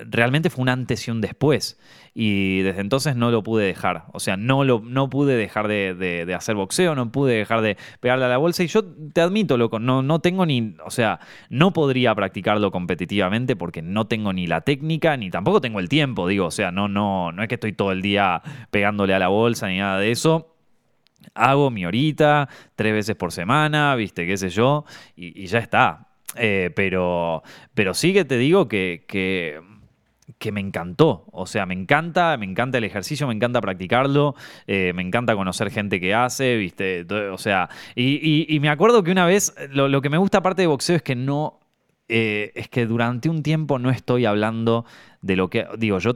Speaker 1: realmente fue un antes y un después. Y desde entonces no lo pude dejar. O sea, no, lo, no pude dejar de, hacer boxeo, no pude dejar de pegarle a la bolsa. Y yo te admito, loco, no, no tengo ni. O sea, no podría practicarlo competitivamente porque no tengo ni la técnica, ni tampoco tengo el tiempo. Digo, o sea, no, no, no es que estoy todo el día pegándole a la bolsa ni nada de eso hago mi horita, tres veces por semana, viste, qué sé yo, y ya está. Eh, pero, pero sí que te digo que, que, me encantó. O sea, me encanta, me encanta el ejercicio, me encanta practicarlo, eh, me encanta conocer gente que hace, ¿viste? O sea, y, me acuerdo que una vez, lo, que me gusta aparte de boxeo es que no, es que durante un tiempo no estoy hablando de lo que. Digo, yo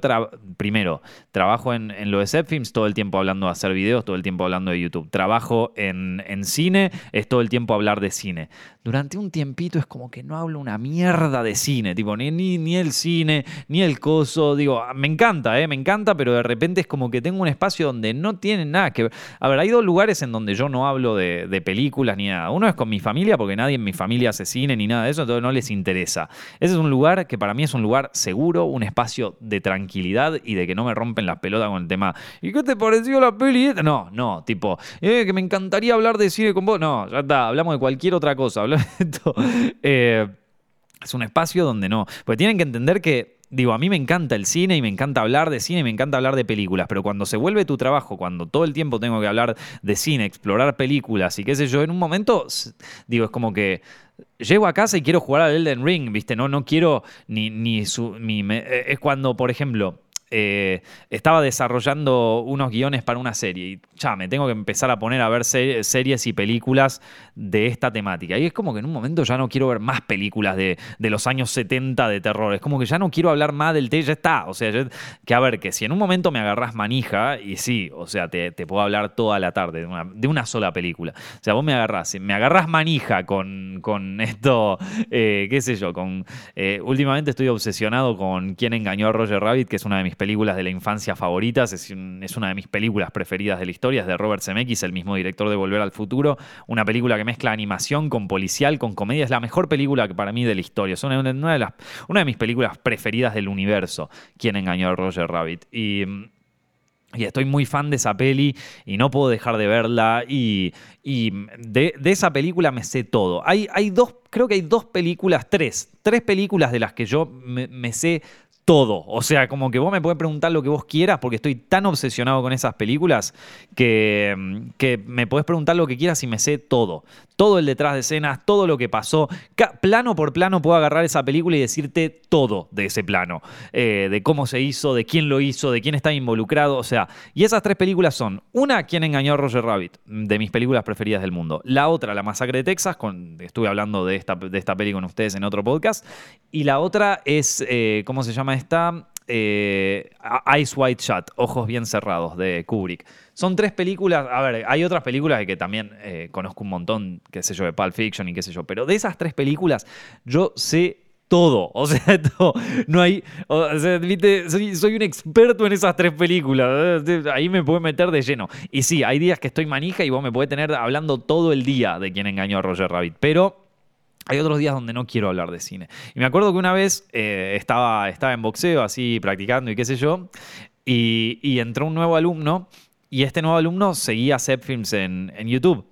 Speaker 1: primero trabajo en, lo de Zepfilms todo el tiempo hablando de hacer videos, todo el tiempo hablando de YouTube. Trabajo en, cine, es todo el tiempo hablar de cine. Durante un tiempito es como que no hablo una mierda de cine, tipo, ni, ni, el cine, ni el coso. Digo, me encanta, ¿eh? Me encanta, pero de repente es como que tengo un espacio donde no tiene nada que ver. A ver, hay dos lugares en donde yo no hablo de, de películas ni nada. Uno es con mi familia, porque nadie en mi familia hace cine ni nada de eso, entonces no les interesa. Ese es un lugar que para mí es un lugar seguro, un espacio espacio de tranquilidad y de que no me rompen las pelotas con el tema. ¿Y qué te pareció la peli? No, no, tipo, eh, que me encantaría hablar de cine con vos. No, ya está, hablamos de cualquier otra cosa. Eh, es un espacio donde no. Porque tienen que entender que digo, a mí me encanta el cine y me encanta hablar de cine y me encanta hablar de películas, pero cuando se vuelve tu trabajo, cuando todo el tiempo tengo que hablar de cine, explorar películas y qué sé yo, en un momento, digo, es como que llego a casa y quiero jugar al Elden Ring, ¿viste? No, no quiero ni, ni su... Eh, es cuando, por ejemplo eh, estaba desarrollando unos guiones para una serie y ya me tengo que empezar a poner a ver series y películas de esta temática. Y es como que en un momento ya no quiero ver más películas de, los años 70 de terror. Es como que ya no quiero hablar más del té, ya está. O sea, que a ver, que si en un momento me agarras manija, y sí, o sea, te, puedo hablar toda la tarde de una, sola película. O sea, vos me agarrás, me agarrás manija con, con esto, eh, qué sé yo, con. Eh, últimamente estoy obsesionado con quién engañó a Roger Rabbit, que es una de mis películas de la infancia favoritas, es, una de mis películas preferidas de la historia, es de Robert Zemeckis, el mismo director de Volver al Futuro, una película que mezcla animación con policial, con comedia, es la mejor película que para mí de la historia, es una, de, las, una de mis películas preferidas del universo, Quien engañó a Roger Rabbit. Y estoy muy fan de esa peli y no puedo dejar de verla. Y, de, esa película me sé todo. Hay, hay, dos, creo que hay dos películas, tres, tres películas de las que yo me sé todo. O sea, como que vos me podés preguntar lo que vos quieras porque estoy tan obsesionado con esas películas que, que me podés preguntar lo que quieras y me sé todo. Todo el detrás de escenas, todo lo que pasó. Plano por plano puedo agarrar esa película y decirte todo de ese plano. Eh, de cómo se hizo, de quién lo hizo, de quién está involucrado. O sea, y esas tres películas son, una, ¿Quién engañó a Roger Rabbit? De mis películas preferidas del mundo. La otra, La Masacre de Texas, con, estuve hablando de esta, de esta peli con ustedes en otro podcast. Y la otra es, eh, ¿cómo se llama está eh, Eyes Wide Shut, Ojos Bien Cerrados, de Kubrick. Son tres películas, a ver, hay otras películas que también eh, conozco un montón, qué sé yo, de Pulp Fiction y qué sé yo, pero de esas tres películas yo sé todo. O sea, no hay. O sea, Soy, un experto en esas tres películas. Ahí me puede meter de lleno. Y sí, hay días que estoy manija y vos me podés tener hablando todo el día de quién engañó a Roger Rabbit. Pero hay otros días donde no quiero hablar de cine. Y me acuerdo que una vez eh, estaba, estaba en boxeo, así practicando y qué sé yo, y, entró un nuevo alumno, y este nuevo alumno seguía Zepfilms en, en YouTube.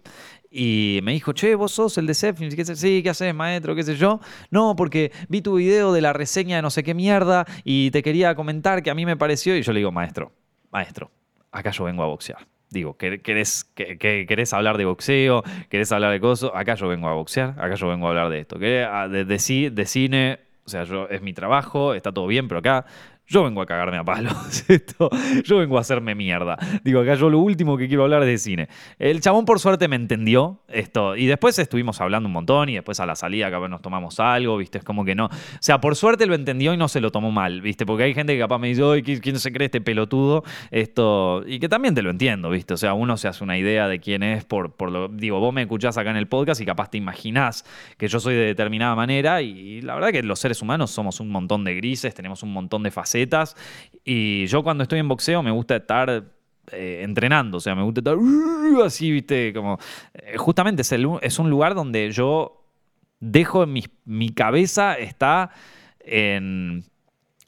Speaker 1: Y me dijo, che, vos sos el de Zepfilms, ¿qué Sí, ¿qué haces, maestro? ¿Qué sé yo? No, porque vi tu video de la reseña de no sé qué mierda y te quería comentar que a mí me pareció. Y yo le digo, maestro, maestro, acá yo vengo a boxear. Digo, ¿querés, querés hablar de boxeo? ¿Querés hablar de cosas? Acá yo vengo a boxear, acá yo vengo a hablar de esto. Ah, de, de, de cine, o sea, es mi trabajo, está todo bien, pero acá yo vengo a cagarme a palos. Esto, yo vengo a hacerme mierda. Digo, acá yo lo último que quiero hablar es de cine. El chabón, por suerte, me entendió esto. Y después estuvimos hablando un montón. Y después a la salida, capaz nos tomamos algo, ¿viste? Es como que no. O sea, por suerte lo entendió y no se lo tomó mal, ¿viste? Porque hay gente que capaz me dice, ¿quién se cree este pelotudo? Esto. Y que también te lo entiendo, ¿viste? O sea, uno se hace una idea de quién es por, por lo. Digo, vos me escuchás acá en el podcast y capaz te imaginás que yo soy de determinada manera. Y la verdad que los seres humanos somos un montón de grises, tenemos un montón de facetas y yo cuando estoy en boxeo me gusta estar eh, entrenando, o sea, me gusta estar así, viste, como... Eh, justamente es, es, un lugar donde yo dejo mi, mi cabeza está en,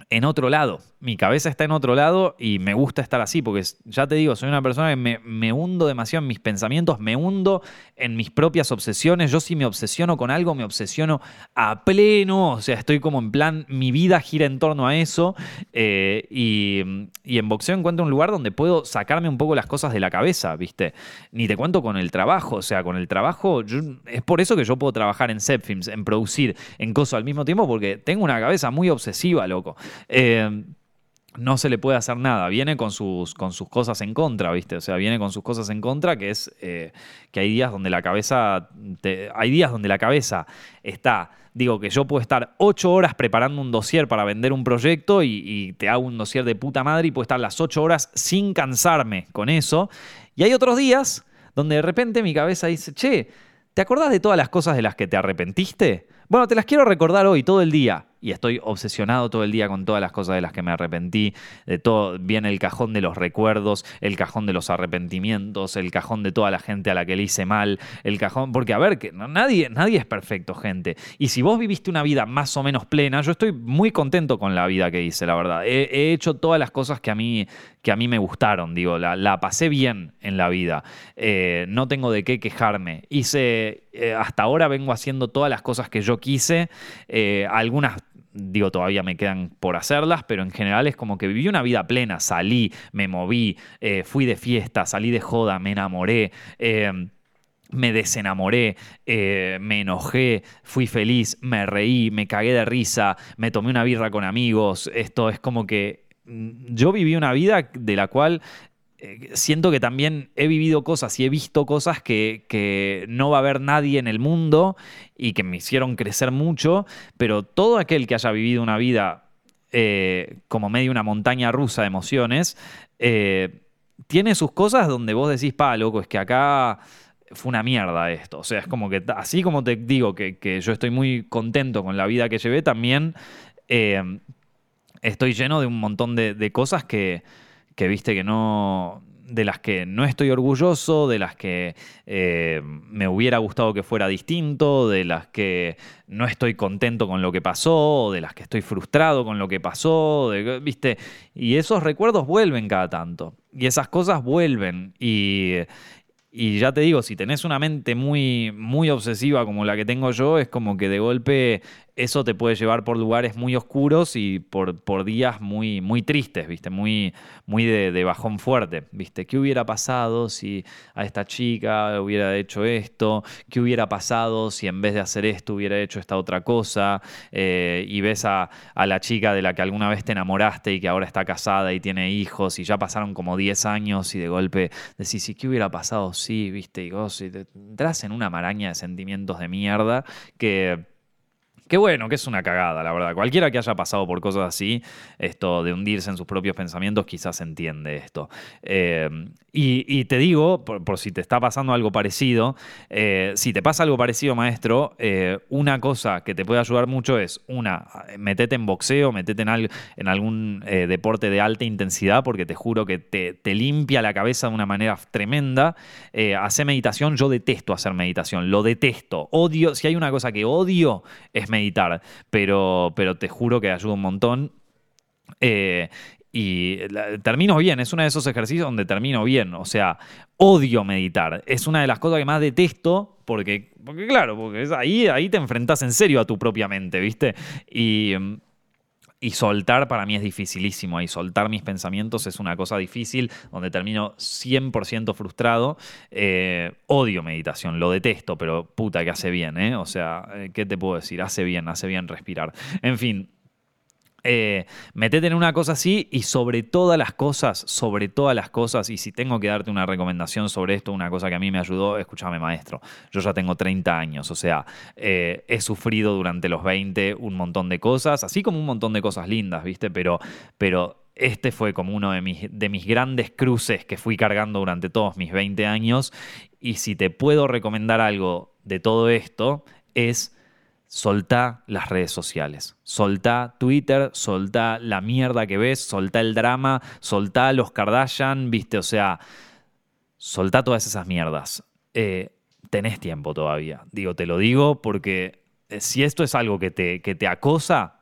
Speaker 1: en otro lado. Mi cabeza está en otro lado y me gusta estar así, porque ya te digo, soy una persona que me, hundo demasiado en mis pensamientos, me hundo en mis propias obsesiones. Yo si me obsesiono con algo, me obsesiono a pleno, o sea, estoy como en plan, mi vida gira en torno a eso. Eh, y, en boxeo encuentro un lugar donde puedo sacarme un poco las cosas de la cabeza, ¿viste? Ni te cuento con el trabajo, o sea, con el trabajo, es por eso que yo puedo trabajar en Zepfilms, en producir, en cosas al mismo tiempo, porque tengo una cabeza muy obsesiva, loco. Eh, no se le puede hacer nada. Viene con sus, con sus cosas en contra, ¿viste? O sea, viene con sus cosas en contra, que es eh, que hay días donde la cabeza. hay días donde la cabeza está. Digo que yo puedo estar ocho horas preparando un dossier para vender un proyecto y, y, te hago un dossier de puta madre y puedo estar las ocho horas sin cansarme con eso. Y hay otros días donde de repente mi cabeza dice, che, ¿te acordás de todas las cosas de las que te arrepentiste? Bueno, te las quiero recordar hoy, todo el día y estoy obsesionado todo el día con todas las cosas de las que me arrepentí, de todo, viene el cajón de los recuerdos, el cajón de los arrepentimientos, el cajón de toda la gente a la que le hice mal, el cajón, porque a ver, que nadie, nadie es perfecto, gente. Y si vos viviste una vida más o menos plena, yo estoy muy contento con la vida que hice, la verdad. He, hecho todas las cosas que a mí, que a mí me gustaron, digo, la, pasé bien en la vida. Eh, no tengo de qué quejarme. Hice, eh, hasta ahora vengo haciendo todas las cosas que yo quise, eh, algunas digo, todavía me quedan por hacerlas, pero en general es como que viví una vida plena, salí, me moví, eh, fui de fiesta, salí de joda, me enamoré. Eh, me desenamoré, eh, me enojé, fui feliz, me reí, me cagué de risa, me tomé una birra con amigos. Esto es como que mm, yo viví una vida de la cual eh, siento que también he vivido cosas y he visto cosas que, no va a haber nadie en el mundo y que me hicieron crecer mucho, pero todo aquel que haya vivido una vida eh, como medio una montaña rusa de emociones, eh, tiene sus cosas donde vos decís, pa, loco, es que acá fue una mierda esto. O sea, es como que así como te digo que, yo estoy muy contento con la vida que llevé, también estoy lleno de un montón de cosas que que viste que no, de las que no estoy orgulloso, de las que eh, me hubiera gustado que fuera distinto, de las que no estoy contento con lo que pasó, de las que estoy frustrado con lo que pasó, ¿viste? Y esos recuerdos vuelven cada tanto. Y esas cosas vuelven. Y, y ya te digo, si tenés una mente muy, muy obsesiva como la que tengo yo, es como que de golpe eso te puede llevar por lugares muy oscuros y por, por días muy, muy tristes, ¿viste? Muy, muy de, bajón fuerte, ¿viste? ¿Qué hubiera pasado si a esta chica hubiera hecho esto? ¿Qué hubiera pasado si en vez de hacer esto hubiera hecho esta otra cosa? Eh, y ves a, la chica de la que alguna vez te enamoraste y que ahora está casada y tiene hijos y ya pasaron como 10 años y de golpe decís, ¿y qué hubiera pasado? Sí, ¿viste? Y vos entras en una maraña de sentimientos de mierda que Qué bueno, que es una cagada, la verdad. Cualquiera que haya pasado por cosas así, esto de hundirse en sus propios pensamientos, quizás entiende esto. Eh, y, te digo, por, si te está pasando algo parecido, eh, si te pasa algo parecido, maestro, eh, una cosa que te puede ayudar mucho es, una, metete en boxeo, metete en, en algún deporte de alta intensidad, porque te juro que te, limpia la cabeza de una manera tremenda. hacer meditación, yo detesto hacer meditación, lo detesto. Odio, si hay una cosa que odio, es meditación meditar, pero, pero te juro que ayuda un montón. Eh, y termino bien, es uno de esos ejercicios donde termino bien, o sea, odio meditar, es una de las cosas que más detesto porque, porque claro, porque ahí, ahí te enfrentas en serio a tu propia mente, ¿viste? Y, y soltar para mí es dificilísimo. Y soltar mis pensamientos es una cosa difícil, donde termino 100% frustrado. Eh, odio meditación, lo detesto, pero puta que hace bien, ¿eh? O sea, eh, ¿qué te puedo decir? Hace bien, hace bien respirar. En fin, eh, metete en una cosa así y sobre todas las cosas, sobre todas las cosas, y si tengo que darte una recomendación sobre esto, una cosa que a mí me ayudó, escúchame maestro, yo ya tengo 30 años, o sea, eh, he sufrido durante los 20 un montón de cosas, así como un montón de cosas lindas, ¿viste? Pero, pero este fue como uno de mis, de mis grandes cruces que fui cargando durante todos mis 20 años, y si te puedo recomendar algo de todo esto, es soltá las redes sociales. Soltá Twitter, soltá la mierda que ves, soltá el drama, soltá los Kardashian, viste, o sea, soltá todas esas mierdas. Eh, tenés tiempo todavía. Digo, te lo digo porque eh, si esto es algo que te, que te acosa,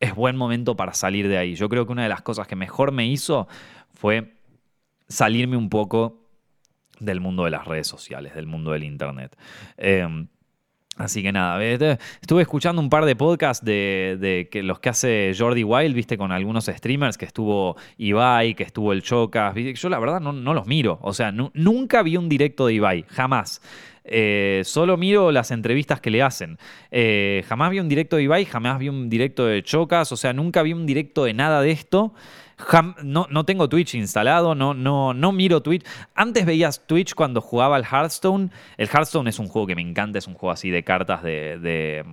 Speaker 1: es buen momento para salir de ahí. Yo creo que una de las cosas que mejor me hizo fue salirme un poco del mundo de las redes sociales, del mundo del Internet. Em, así que nada, estuve escuchando un par de podcasts de, los que hace Jordi Wild, viste, con algunos streamers, que estuvo Ibai, que estuvo el Chocas. Yo la verdad no, los miro, o sea, nunca vi un directo de Ibai, jamás. Eh, solo miro las entrevistas que le hacen. Eh, jamás vi un directo de Ibai, jamás vi un directo de Chocas, o sea, nunca vi un directo de nada de esto no, no, tengo Twitch instalado, no, no, no miro Twitch. Antes veías Twitch cuando jugaba al Hearthstone. El Hearthstone es un juego que me encanta, es un juego así de cartas de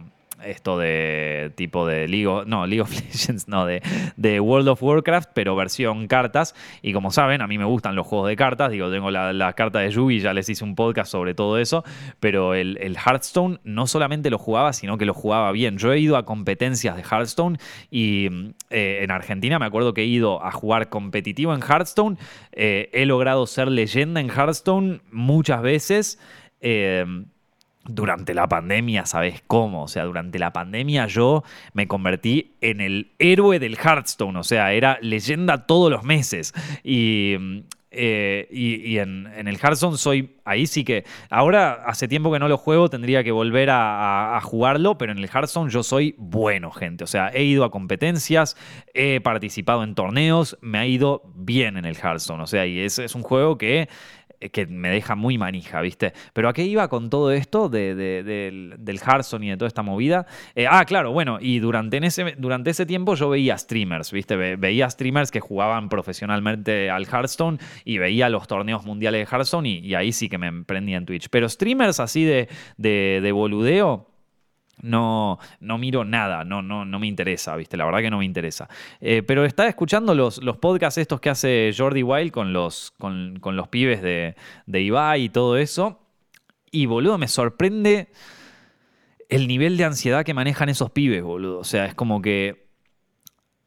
Speaker 1: esto de tipo de League of, no, League of Legends, no, de, de, World of Warcraft, pero versión cartas. Y como saben, a mí me gustan los juegos de cartas. Digo, tengo la, carta de Yugi, ya les hice un podcast sobre todo eso. Pero el, Hearthstone no solamente lo jugaba, sino que lo jugaba bien. Yo he ido a competencias de Hearthstone y eh, en Argentina me acuerdo que he ido a jugar competitivo en Hearthstone. Eh, he logrado ser leyenda en Hearthstone muchas veces. Eh, durante la pandemia, ¿sabes cómo? O sea, durante la pandemia yo me convertí en el héroe del Hearthstone, o sea, era leyenda todos los meses. Y, eh, y, en, el Hearthstone soy, ahí sí que, ahora hace tiempo que no lo juego, tendría que volver a, jugarlo, pero en el Hearthstone yo soy bueno, gente. O sea, he ido a competencias, he participado en torneos, me ha ido bien en el Hearthstone. O sea, y es, un juego que que me deja muy manija, ¿viste? Pero ¿a qué iba con todo esto del, Hearthstone y de toda esta movida? Eh, ah, claro, bueno, y durante, ese, durante ese tiempo yo veía streamers, ¿viste? veía streamers que jugaban profesionalmente al Hearthstone y veía los torneos mundiales de Hearthstone y, ahí sí que me emprendía en Twitch. Pero streamers así de, de boludeo no, no miro nada, no, no, no me interesa, ¿viste? La verdad que no me interesa. Eh, pero estaba escuchando los, los podcasts estos que hace Jordi Wild con los, con, los pibes de, de Ibai y todo eso. Y boludo, me sorprende el nivel de ansiedad que manejan esos pibes, boludo. O sea, es como que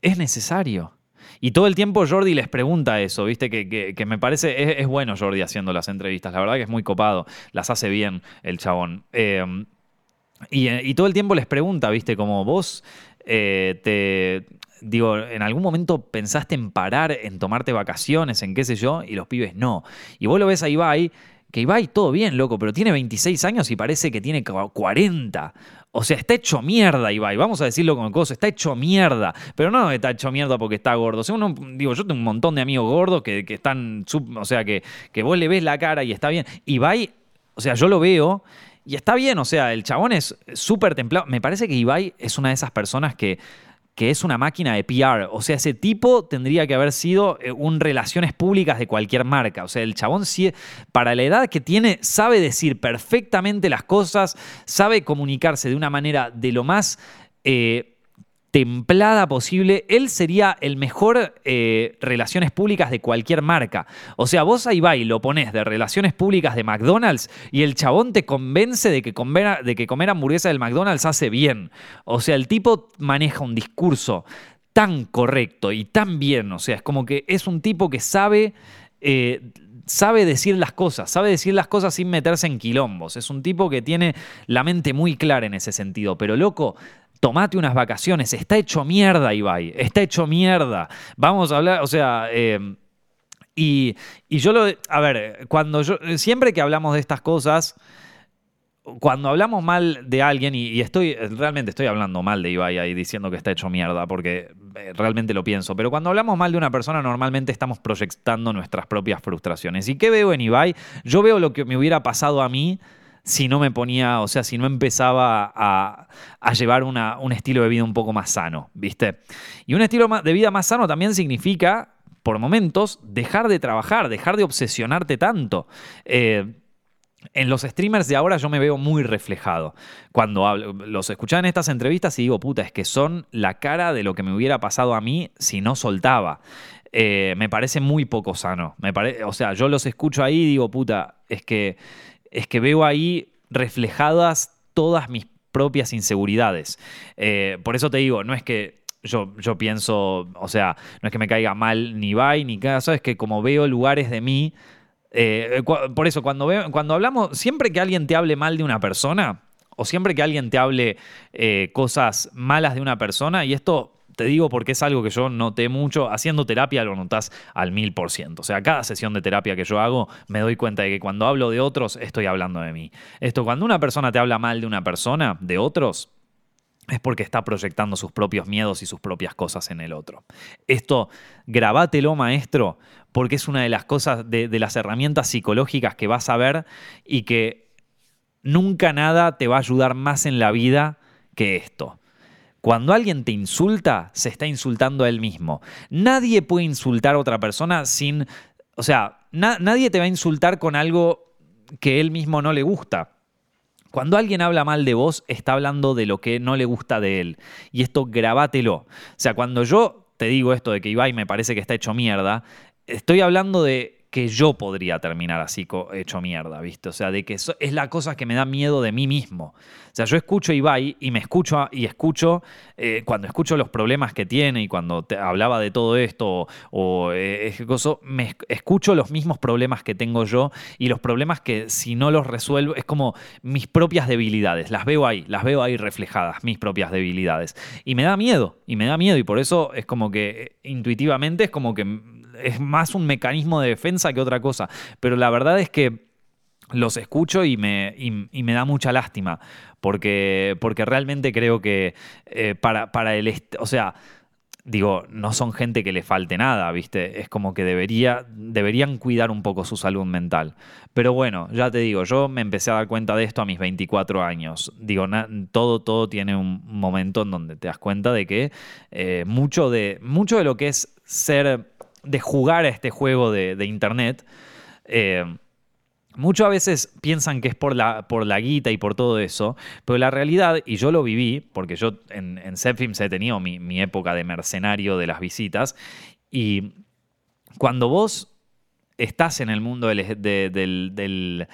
Speaker 1: es necesario. Y todo el tiempo Jordi les pregunta eso, ¿viste? Que, me parece, es, bueno Jordi haciendo las entrevistas, la verdad que es muy copado, las hace bien el chabón. Eh, eh, y, todo el tiempo les pregunta, ¿viste? Como vos eh, te. Digo, ¿en algún momento pensaste en parar, en tomarte vacaciones, en qué sé yo? Y los pibes no. Y vos lo ves a Ibai, que Ibai todo bien, loco, pero tiene 26 años y parece que tiene 40. O sea, está hecho mierda, Ibai. Vamos a decirlo con cosas. Está hecho mierda. Pero no está hecho mierda porque está gordo. O digo, yo tengo un montón de amigos gordos que, están. o sea, que, que vos le ves la cara y está bien. Ibai, o sea, yo lo veo y está bien, o sea, el chabón es súper templado. Me parece que Ibai es una de esas personas que, que es una máquina de PR. O sea, ese tipo tendría que haber sido eh, un relaciones públicas de cualquier marca. O sea, el chabón, para la edad que tiene, sabe decir perfectamente las cosas, sabe comunicarse de una manera de lo más... Eh, templada posible, él sería el mejor eh, relaciones públicas de cualquier marca. O sea, vos ahí va y lo pones de relaciones públicas de McDonald's y el chabón te convence de que comer, de que comer hamburguesa del McDonald's hace bien. O sea, el tipo maneja un discurso tan correcto y tan bien. O sea, es como que es un tipo que sabe... Eh, sabe decir las cosas, sabe decir las cosas sin meterse en quilombos. Es un tipo que tiene la mente muy clara en ese sentido. Pero loco, tomate unas vacaciones, está hecho mierda, Ibai, está hecho mierda. Vamos a hablar, o sea, em, y, yo lo, a ver, cuando yo, siempre que hablamos de estas cosas, cuando hablamos mal de alguien, y, estoy, realmente estoy hablando mal de Ibai ahí diciendo que está hecho mierda, porque eh, realmente lo pienso, pero cuando hablamos mal de una persona, normalmente estamos proyectando nuestras propias frustraciones. ¿Y qué veo en Ibai? Yo veo lo que me hubiera pasado a mí si no me ponía, o sea, si no empezaba a, llevar un estilo de vida un poco más sano, ¿viste? Y un estilo de vida más sano también significa, por momentos, dejar de trabajar, dejar de obsesionarte tanto. Eh, en los streamers de ahora yo me veo muy reflejado. Cuando los escuchaba en estas entrevistas y digo, puta, es que son la cara de lo que me hubiera pasado a mí si no soltaba. Eh, me parece muy poco sano. Me o sea, yo los escucho ahí y digo, puta, es que es que veo ahí reflejadas todas mis propias inseguridades. Eh, por eso te digo, no es que yo, yo, pienso, o sea, no es que me caiga mal ni bye ni caso, es que como veo lugares de mí, eh, por eso cuando, veo, cuando hablamos, siempre que alguien te hable mal de una persona, o siempre que alguien te hable eh, cosas malas de una persona, y esto te digo porque es algo que yo noté mucho. Haciendo terapia lo notas al mil por ciento. O sea, cada sesión de terapia que yo hago me doy cuenta de que cuando hablo de otros estoy hablando de mí. Esto, cuando una persona te habla mal de una persona, de otros, es porque está proyectando sus propios miedos y sus propias cosas en el otro. Esto, grabátelo, maestro, porque es una de las cosas, de, de, las herramientas psicológicas que vas a ver y que nunca nada te va a ayudar más en la vida que esto. Cuando alguien te insulta, se está insultando a él mismo. Nadie puede insultar a otra persona sin... O sea, nadie te va a insultar con algo que él mismo no le gusta. Cuando alguien habla mal de vos, está hablando de lo que no le gusta de él. Y esto grabátelo. O sea, cuando yo te digo esto de que Ibai me parece que está hecho mierda, estoy hablando de que yo podría terminar así hecho mierda, ¿viste? O sea, de que es la cosa que me da miedo de mí mismo. O sea, yo escucho a Ibai y me escucho y escucho, eh, cuando escucho los problemas que tiene y cuando te hablaba de todo esto o, eh, me escucho los mismos problemas que tengo yo y los problemas que si no los resuelvo es como mis propias debilidades, las veo ahí, las veo ahí reflejadas, mis propias debilidades. Y me da miedo, y me da miedo y por eso es como que eh, intuitivamente es como que es más un mecanismo de defensa que otra cosa. Pero la verdad es que los escucho y me, y, me da mucha lástima, porque, porque realmente creo que eh, para, para el... O sea, digo, no son gente que le falte nada, ¿viste? Es como que debería, deberían cuidar un poco su salud mental. Pero bueno, ya te digo, yo me empecé a dar cuenta de esto a mis 24 años. Digo, todo, todo tiene un momento en donde te das cuenta de que eh, mucho, de, mucho de lo que es ser de jugar a este juego de, internet, eh, muchas veces piensan que es por la, por la guita y por todo eso, pero la realidad, y yo lo viví, porque yo en, en he tenido mi, época de mercenario de las visitas, y cuando vos estás en el mundo de,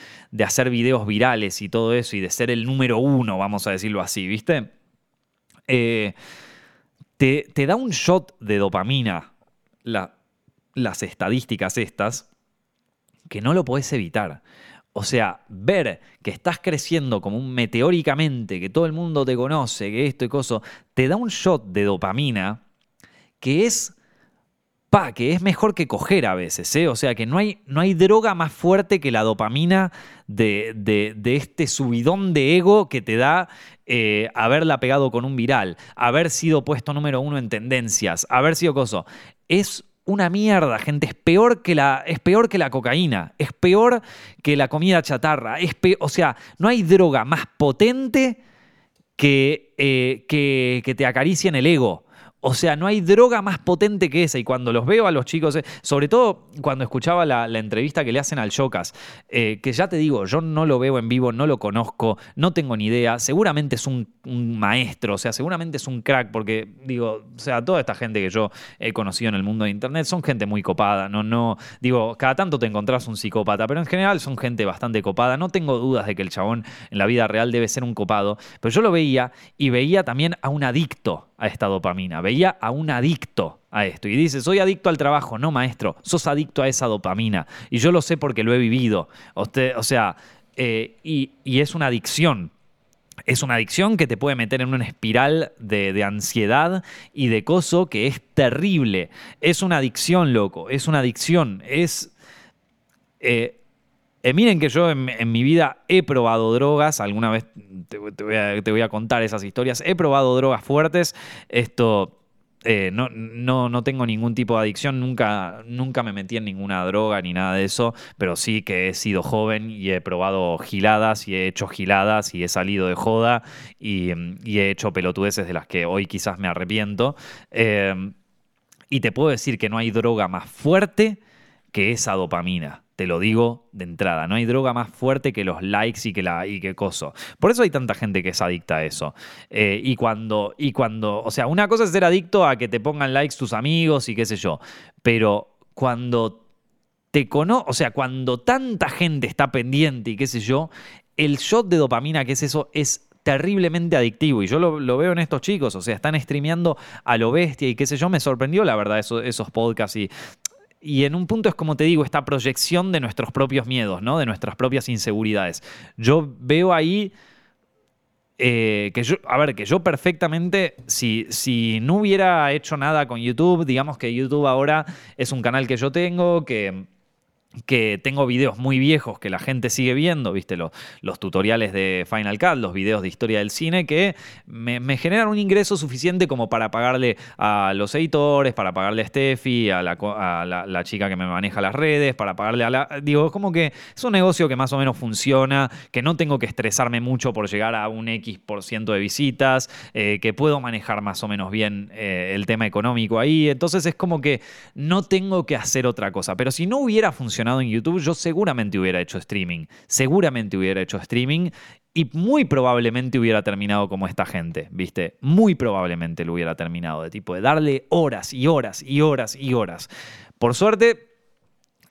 Speaker 1: hacer videos virales y todo eso, y de ser el número uno, vamos a decirlo así, ¿viste? Eh, te, te, da un shot de dopamina la, las estadísticas estas que no lo podés evitar. O sea, ver que estás creciendo como un meteóricamente, que todo el mundo te conoce, que esto y cosa, te da un shot de dopamina que es pa, que es mejor que coger a veces, ¿eh? O sea, que no hay, no hay droga más fuerte que la dopamina de, de, este subidón de ego que te da eh, haberla pegado con un viral, haber sido puesto número uno en tendencias, haber sido coso. Es una mierda, gente. Es peor que la, es peor que la cocaína, es peor que la comida chatarra. Es o sea, no hay droga más potente que, eh, que, que te acaricie en el ego. O sea, no hay droga más potente que esa. Y cuando los veo a los chicos, eh, sobre todo cuando escuchaba la, entrevista que le hacen al Chocas, eh, que ya te digo, yo no lo veo en vivo, no lo conozco, no tengo ni idea. Seguramente es un, maestro, o sea, seguramente es un crack, porque digo, o sea, toda esta gente que yo he conocido en el mundo de Internet son gente muy copada. No, no, digo, cada tanto te encontrás un psicópata, pero en general son gente bastante copada. No tengo dudas de que el chabón en la vida real debe ser un copado, pero yo lo veía y veía también a un adicto a esta dopamina, veía a un adicto a esto y dice, soy adicto al trabajo, no maestro, sos adicto a esa dopamina y yo lo sé porque lo he vivido, Usted, o sea, eh, y, es una adicción, es una adicción que te puede meter en una espiral de, ansiedad y de coso que es terrible. Es una adicción, loco. Es una adicción. Es. Eh, eh, miren que yo en, mi vida he probado drogas, alguna vez te, voy a, contar esas historias, he probado drogas fuertes, esto... Eh, no, no, tengo ningún tipo de adicción, nunca, nunca me metí en ninguna droga ni nada de eso, pero sí que he sido joven y he probado giladas y he hecho giladas y he salido de joda y, he hecho pelotudeces de las que hoy quizás me arrepiento. Eh, y te puedo decir que no hay droga más fuerte que esa dopamina. Te lo digo de entrada, no hay droga más fuerte que los likes y que la y que coso. Por eso hay tanta gente que es adicta a eso. Eh, y cuando y cuando, o sea, una cosa es ser adicto a que te pongan likes tus amigos y qué sé yo, pero cuando te cono, o sea, cuando tanta gente está pendiente y qué sé yo, el shot de dopamina que es eso es terriblemente adictivo. Y yo lo, veo en estos chicos, o sea, están streameando a lo bestia y qué sé yo, me sorprendió la verdad esos podcasts y y en un punto es como te digo, esta proyección de nuestros propios miedos, ¿no? De nuestras propias inseguridades. Yo veo ahí eh, que yo, a ver, que yo perfectamente, si, si no hubiera hecho nada con YouTube, digamos que YouTube ahora es un canal que yo tengo, que que tengo videos muy viejos que la gente sigue viendo, viste, los, los tutoriales de Final Cut, los videos de historia del cine, que me, generan un ingreso suficiente como para pagarle a los editores, para pagarle a Steffi, a, la, chica que me maneja las redes, para pagarle a la... Digo, es como que es un negocio que más o menos funciona, que no tengo que estresarme mucho por llegar a un X por ciento de visitas, eh, que puedo manejar más o menos bien eh, el tema económico ahí, entonces es como que no tengo que hacer otra cosa, pero si no hubiera funcionado, en YouTube, yo seguramente hubiera hecho streaming. Seguramente hubiera hecho streaming y muy probablemente hubiera terminado como esta gente, ¿viste? Muy probablemente lo hubiera terminado, de tipo de darle horas y horas y horas y horas. Por suerte,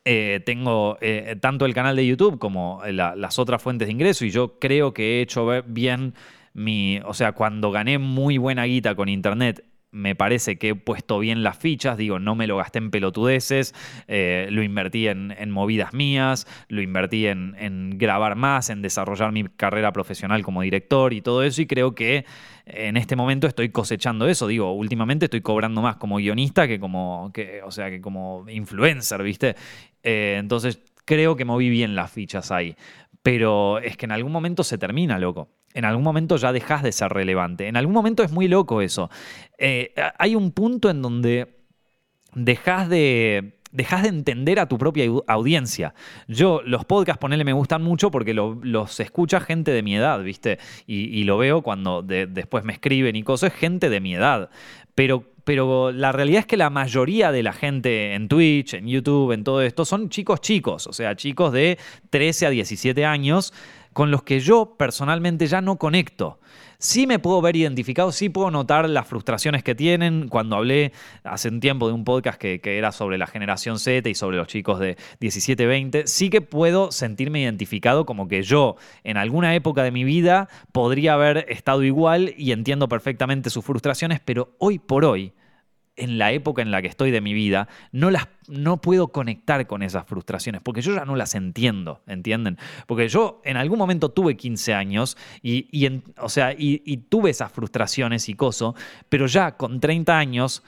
Speaker 1: eh, tengo eh, tanto el canal de YouTube como las otras fuentes de ingreso y yo creo que he hecho bien mi, o sea, cuando gané muy buena guita con internet me parece que he puesto bien las fichas, digo, no me lo gasté en pelotudeces, eh, lo invertí en, movidas mías, lo invertí en, grabar más, en desarrollar mi carrera profesional como director y todo eso, y creo que en este momento estoy cosechando eso, digo, últimamente estoy cobrando más como guionista que como, que, o sea, que como influencer, ¿viste? Eh, entonces creo que moví bien las fichas ahí, pero es que en algún momento se termina, loco en algún momento ya dejas de ser relevante. En algún momento es muy loco eso. Eh, hay un punto en donde dejas de, dejas de entender a tu propia audiencia. Yo, los podcasts, ponele, me gustan mucho porque los escucha gente de mi edad, ¿viste? Y, lo veo cuando después me escriben y cosas, es gente de mi edad. Pero, pero la realidad es que la mayoría de la gente en Twitch, en YouTube, en todo esto, son chicos chicos, o sea, chicos de 13 a 17 años con los que yo personalmente ya no conecto. Sí me puedo ver identificado, sí puedo notar las frustraciones que tienen. Cuando hablé hace un tiempo de un podcast que, era sobre la generación Z y sobre los chicos de 17, 20, sí que puedo sentirme identificado como que yo en alguna época de mi vida podría haber estado igual y entiendo perfectamente sus frustraciones, pero hoy por hoy en la época en la que estoy de mi vida, no, las, no puedo conectar con esas frustraciones, porque yo ya no las entiendo, ¿entienden? Porque yo en algún momento tuve 15 años y, o sea, y, tuve esas frustraciones y cosas, pero ya con 30 años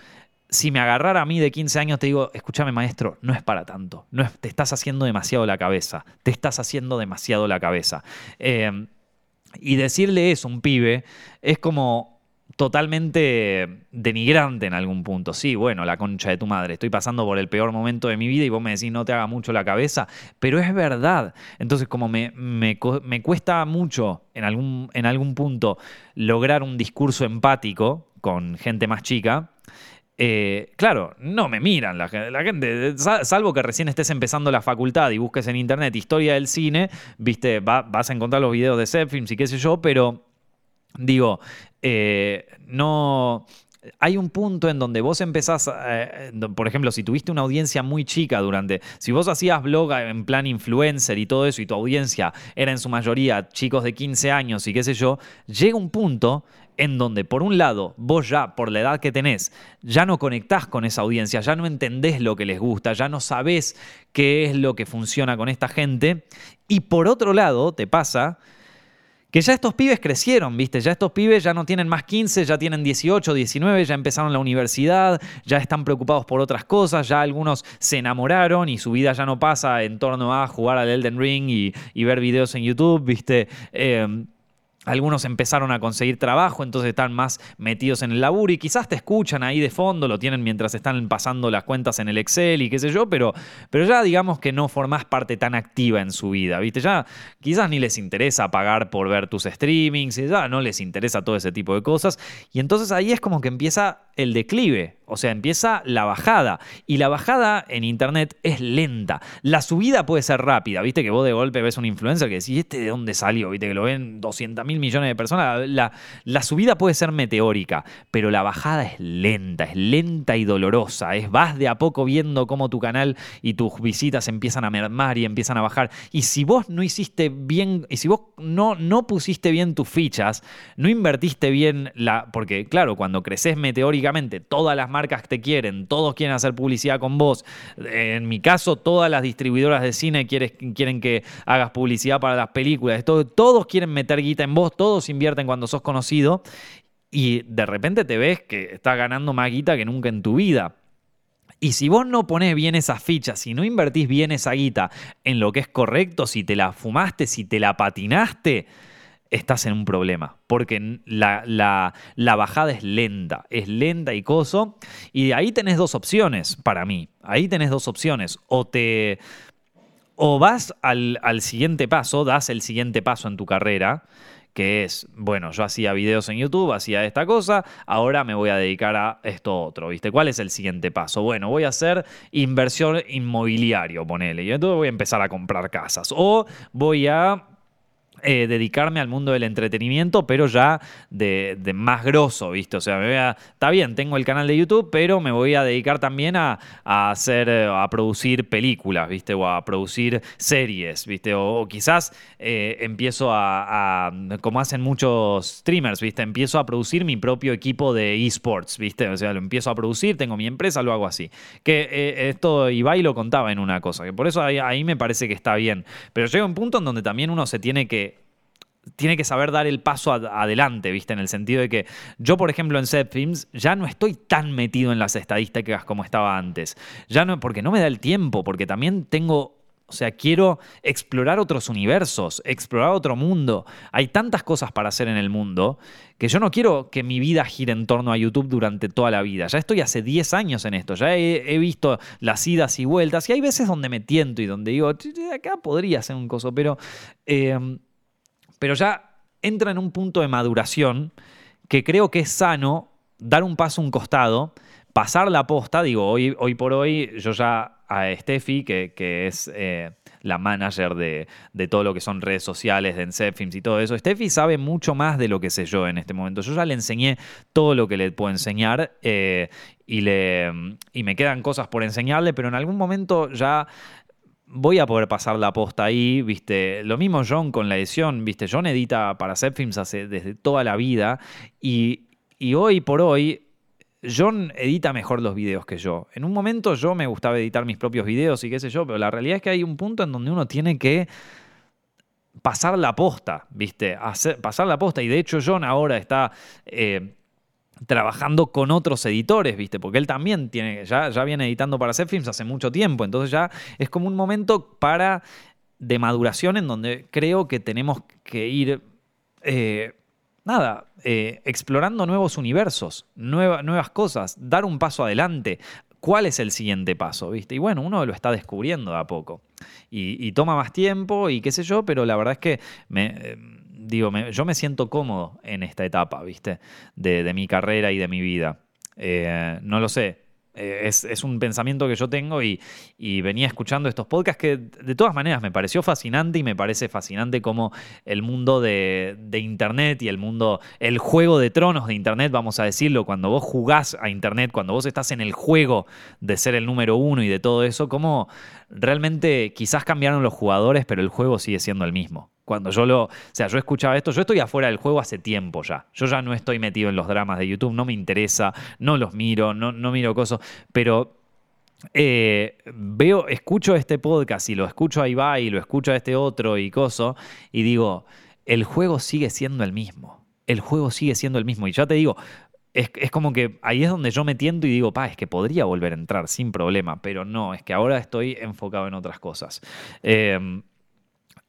Speaker 1: si me agarrara a mí de 15 años, te digo, escúchame maestro, no es para tanto. No te estás haciendo demasiado la cabeza. Te estás haciendo demasiado la cabeza. Eh, y decirle eso a un pibe es como, totalmente denigrante en algún punto. Sí, bueno, la concha de tu madre, estoy pasando por el peor momento de mi vida y vos me decís no te haga mucho la cabeza, pero es verdad. Entonces, como me, me, cuesta mucho en algún, en algún punto lograr un discurso empático con gente más chica, eh, claro, no me miran la, gente, salvo que recién estés empezando la facultad y busques en internet historia del cine, viste, vas a encontrar los videos de Zepfilms y qué sé yo, pero digo, eh, no... Hay un punto en donde vos empezás, eh, por ejemplo, si tuviste una audiencia muy chica durante, si vos hacías blog en plan influencer y todo eso y tu audiencia era en su mayoría chicos de 15 años y qué sé yo, llega un punto en donde por un lado vos ya por la edad que tenés ya no conectás con esa audiencia, ya no entendés lo que les gusta, ya no sabés qué es lo que funciona con esta gente. Y por otro lado te pasa que ya estos pibes crecieron, ¿viste? Ya estos pibes ya no tienen más 15, ya tienen 18, 19, ya empezaron la universidad, ya están preocupados por otras cosas, ya algunos se enamoraron y su vida ya no pasa en torno a jugar al Elden Ring y, ver videos en YouTube, ¿viste? Eh, algunos empezaron a conseguir trabajo, entonces están más metidos en el laburo y quizás te escuchan ahí de fondo, lo tienen mientras están pasando las cuentas en el Excel y qué sé yo, pero, pero ya digamos que no formás parte tan activa en su vida, ¿viste? Ya quizás ni les interesa pagar por ver tus streamings, ya no les interesa todo ese tipo de cosas. Y entonces ahí es como que empieza el declive, o sea, empieza la bajada. Y la bajada en Internet es lenta. La subida puede ser rápida, viste que vos de golpe ves un influencer que decís, ¿este de dónde salió? Viste que lo ven 200 mil millones de personas. La, la, subida puede ser meteórica, pero la bajada es lenta, es lenta y dolorosa. Es vas de a poco viendo cómo tu canal y tus visitas empiezan a mermar y empiezan a bajar. Y si vos no hiciste bien, y si vos no, no pusiste bien tus fichas, no invertiste bien la. Porque, claro, cuando creces meteórica, todas las marcas te quieren, todos quieren hacer publicidad con vos. En mi caso, todas las distribuidoras de cine quieren, quieren que hagas publicidad para las películas. todos quieren meter guita en vos todos invierten cuando sos conocido y de repente te ves que estás ganando más guita que nunca en tu vida. Y si vos no ponés bien esas fichas, si no invertís bien esa guita en lo que es correcto, si te la fumaste, si te la patinaste, estás en un problema. Porque la, la, bajada es lenta, es lenta y coso. Y ahí tenés dos opciones para mí. Ahí tenés dos opciones. O te. O vas al, al siguiente paso, das el siguiente paso en tu carrera que es, bueno, yo hacía videos en YouTube, hacía esta cosa, ahora me voy a dedicar a esto otro, ¿viste? ¿Cuál es el siguiente paso? Bueno, voy a hacer inversión inmobiliario, ponele, y entonces voy a empezar a comprar casas. O voy a eh, dedicarme al mundo del entretenimiento, pero ya de, más grosso, ¿viste? O sea, me voy a, está bien, tengo el canal de YouTube, pero me voy a dedicar también a, hacer, eh, a producir películas, ¿viste? O a producir series, ¿viste? O, quizás eh, empiezo a, como hacen muchos streamers, ¿viste? Empiezo a producir mi propio equipo de esports, ¿viste? O sea, lo empiezo a producir, tengo mi empresa, lo hago así. Que esto Ibai lo contaba en una cosa, que por eso ahí, ahí me parece que está bien. Pero llega un punto en donde también uno se tiene que tiene que saber dar el paso adelante, ¿viste? En el sentido de que yo, por ejemplo, en Set Films ya no estoy tan metido en las estadísticas como estaba antes. Ya no, porque no me da el tiempo, porque también tengo. O sea, quiero explorar otros universos, explorar otro mundo. Hay tantas cosas para hacer en el mundo que yo no quiero que mi vida gire en torno a YouTube durante toda la vida. Ya estoy hace 10 años en esto, ya he, visto las idas y vueltas y hay veces donde me tiento y donde digo, acá podría ser un coso, pero eh, pero ya entra en un punto de maduración que creo que es sano dar un paso a un costado, pasar la posta, digo, hoy, por hoy yo ya a Steffi, que, que es eh, la manager de, todo lo que son redes sociales, de Encepfilms y todo eso, Steffi sabe mucho más de lo que sé yo en este momento. Yo ya le enseñé todo lo que le puedo enseñar eh, y, le, y me quedan cosas por enseñarle, pero en algún momento ya voy a poder pasar la posta ahí, ¿viste? Lo mismo John con la edición, ¿viste? John edita para Films hace desde toda la vida y, y hoy por hoy John edita mejor los videos que yo. En un momento yo me gustaba editar mis propios videos y qué sé yo, pero la realidad es que hay un punto en donde uno tiene que pasar la posta, ¿viste? Hacer, pasar la posta. Y de hecho John ahora está eh, trabajando con otros editores, ¿viste? Porque él también tiene, ya, ya viene editando para hacer films hace mucho tiempo, entonces ya es como un momento para de maduración en donde creo que tenemos que ir, eh, nada, eh, explorando nuevos universos, nuevas cosas, dar un paso adelante. ¿Cuál es el siguiente paso? ¿Viste? Y bueno, uno lo está descubriendo de a poco. Y, toma más tiempo y qué sé yo, pero la verdad es que me, eh, digo, yo me siento cómodo en esta etapa, ¿viste? De, mi carrera y de mi vida. Eh, no lo sé. Eh, es, un pensamiento que yo tengo y, venía escuchando estos podcasts que de todas maneras me pareció fascinante y me parece fascinante como el mundo de, de, Internet y el mundo, el juego de tronos de Internet, vamos a decirlo, cuando vos jugás a Internet, cuando vos estás en el juego de ser el número uno y de todo eso, como realmente quizás cambiaron los jugadores, pero el juego sigue siendo el mismo. Cuando yo lo. O sea, yo escuchaba esto, yo estoy afuera del juego hace tiempo ya. Yo ya no estoy metido en los dramas de YouTube, no me interesa, no los miro, no, no miro cosas. Pero eh, veo, escucho este podcast y lo escucho a Ibai y lo escucho a este otro y coso, y digo, el juego sigue siendo el mismo. El juego sigue siendo el mismo. Y ya te digo, es, como que ahí es donde yo me tiento y digo, pa, es que podría volver a entrar sin problema, pero no, es que ahora estoy enfocado en otras cosas. Eh,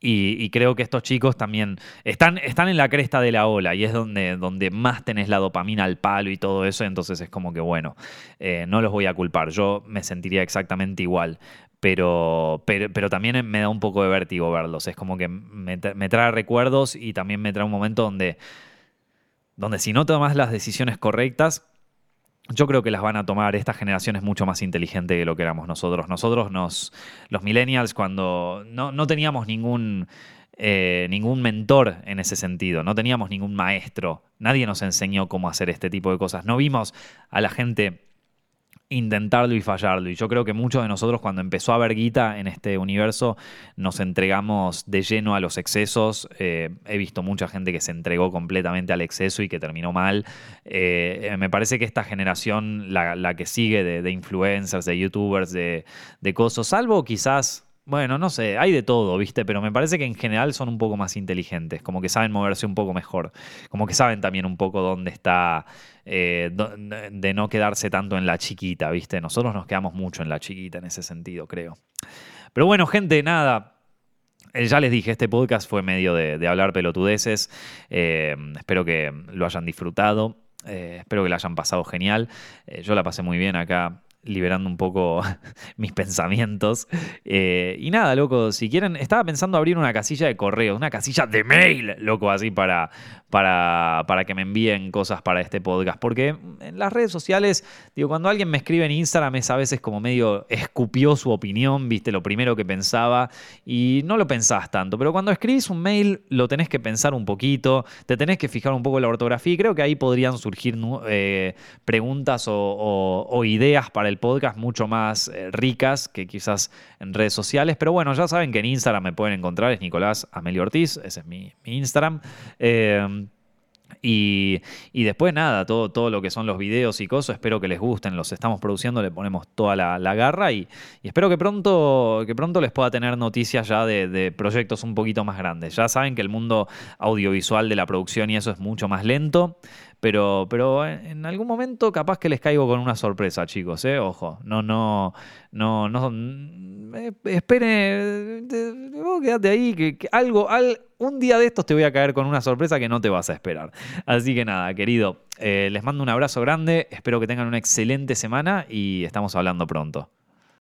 Speaker 1: y, creo que estos chicos también están, están en la cresta de la ola y es donde, donde más tenés la dopamina al palo y todo eso. Entonces es como que, bueno, eh, no los voy a culpar. Yo me sentiría exactamente igual. Pero, pero, también me da un poco de vértigo verlos. Es como que me, me trae recuerdos y también me trae un momento donde, donde si no tomas las decisiones correctas, yo creo que las van a tomar. Esta generación es mucho más inteligente que lo que éramos nosotros. Nosotros, nos, los millennials, cuando no, teníamos ningún, eh, ningún mentor en ese sentido, no teníamos ningún maestro, nadie nos enseñó cómo hacer este tipo de cosas. No vimos a la gente intentarlo y fallarlo. Y yo creo que muchos de nosotros cuando empezó a haber guita en este universo nos entregamos de lleno a los excesos. Eh, he visto mucha gente que se entregó completamente al exceso y que terminó mal. Eh, me parece que esta generación, la, que sigue de, influencers, de youtubers, de, de cosas, salvo quizás bueno, no sé, hay de todo, ¿viste? Pero me parece que en general son un poco más inteligentes, como que saben moverse un poco mejor, como que saben también un poco dónde está, eh, de no quedarse tanto en la chiquita, ¿viste? Nosotros nos quedamos mucho en la chiquita en ese sentido, creo. Pero bueno, gente, nada, eh, ya les dije, este podcast fue medio de, hablar pelotudeces. Eh, espero que lo hayan disfrutado. espero que lo hayan pasado genial. yo la pasé muy bien acá liberando un poco mis pensamientos. Eh, y nada, loco, si quieren, estaba pensando abrir una casilla de correo, una casilla de mail, loco, así para, para, para que me envíen cosas para este podcast. Porque en las redes sociales, digo, cuando alguien me escribe en Instagram es a veces como medio escupió su opinión, viste, lo primero que pensaba y no lo pensás tanto. Pero cuando escribís un mail lo tenés que pensar un poquito, te tenés que fijar un poco la ortografía y creo que ahí podrían surgir eh, preguntas o ideas para el podcast mucho más eh, ricas que quizás en redes sociales. Pero bueno, ya saben que en Instagram me pueden encontrar, es Nicolás Amelio Ortiz, ese es mi, Instagram. Eh, y, después nada, todo, todo lo que son los videos y cosas, espero que les gusten, los estamos produciendo, le ponemos toda la, garra y, espero que pronto, que pronto les pueda tener noticias ya de, de, proyectos un poquito más grandes. Ya saben que el mundo audiovisual de la producción y eso es mucho más lento, pero, pero en algún momento capaz que les caigo con una sorpresa, chicos, ¿eh? Ojo, no, no, no, no, eh, espere, quédate ahí, que, algo, al, un día de estos te voy a caer con una sorpresa que no te vas a esperar. Así que nada, querido, eh, les mando un abrazo grande, espero que tengan una excelente semana y estamos hablando pronto.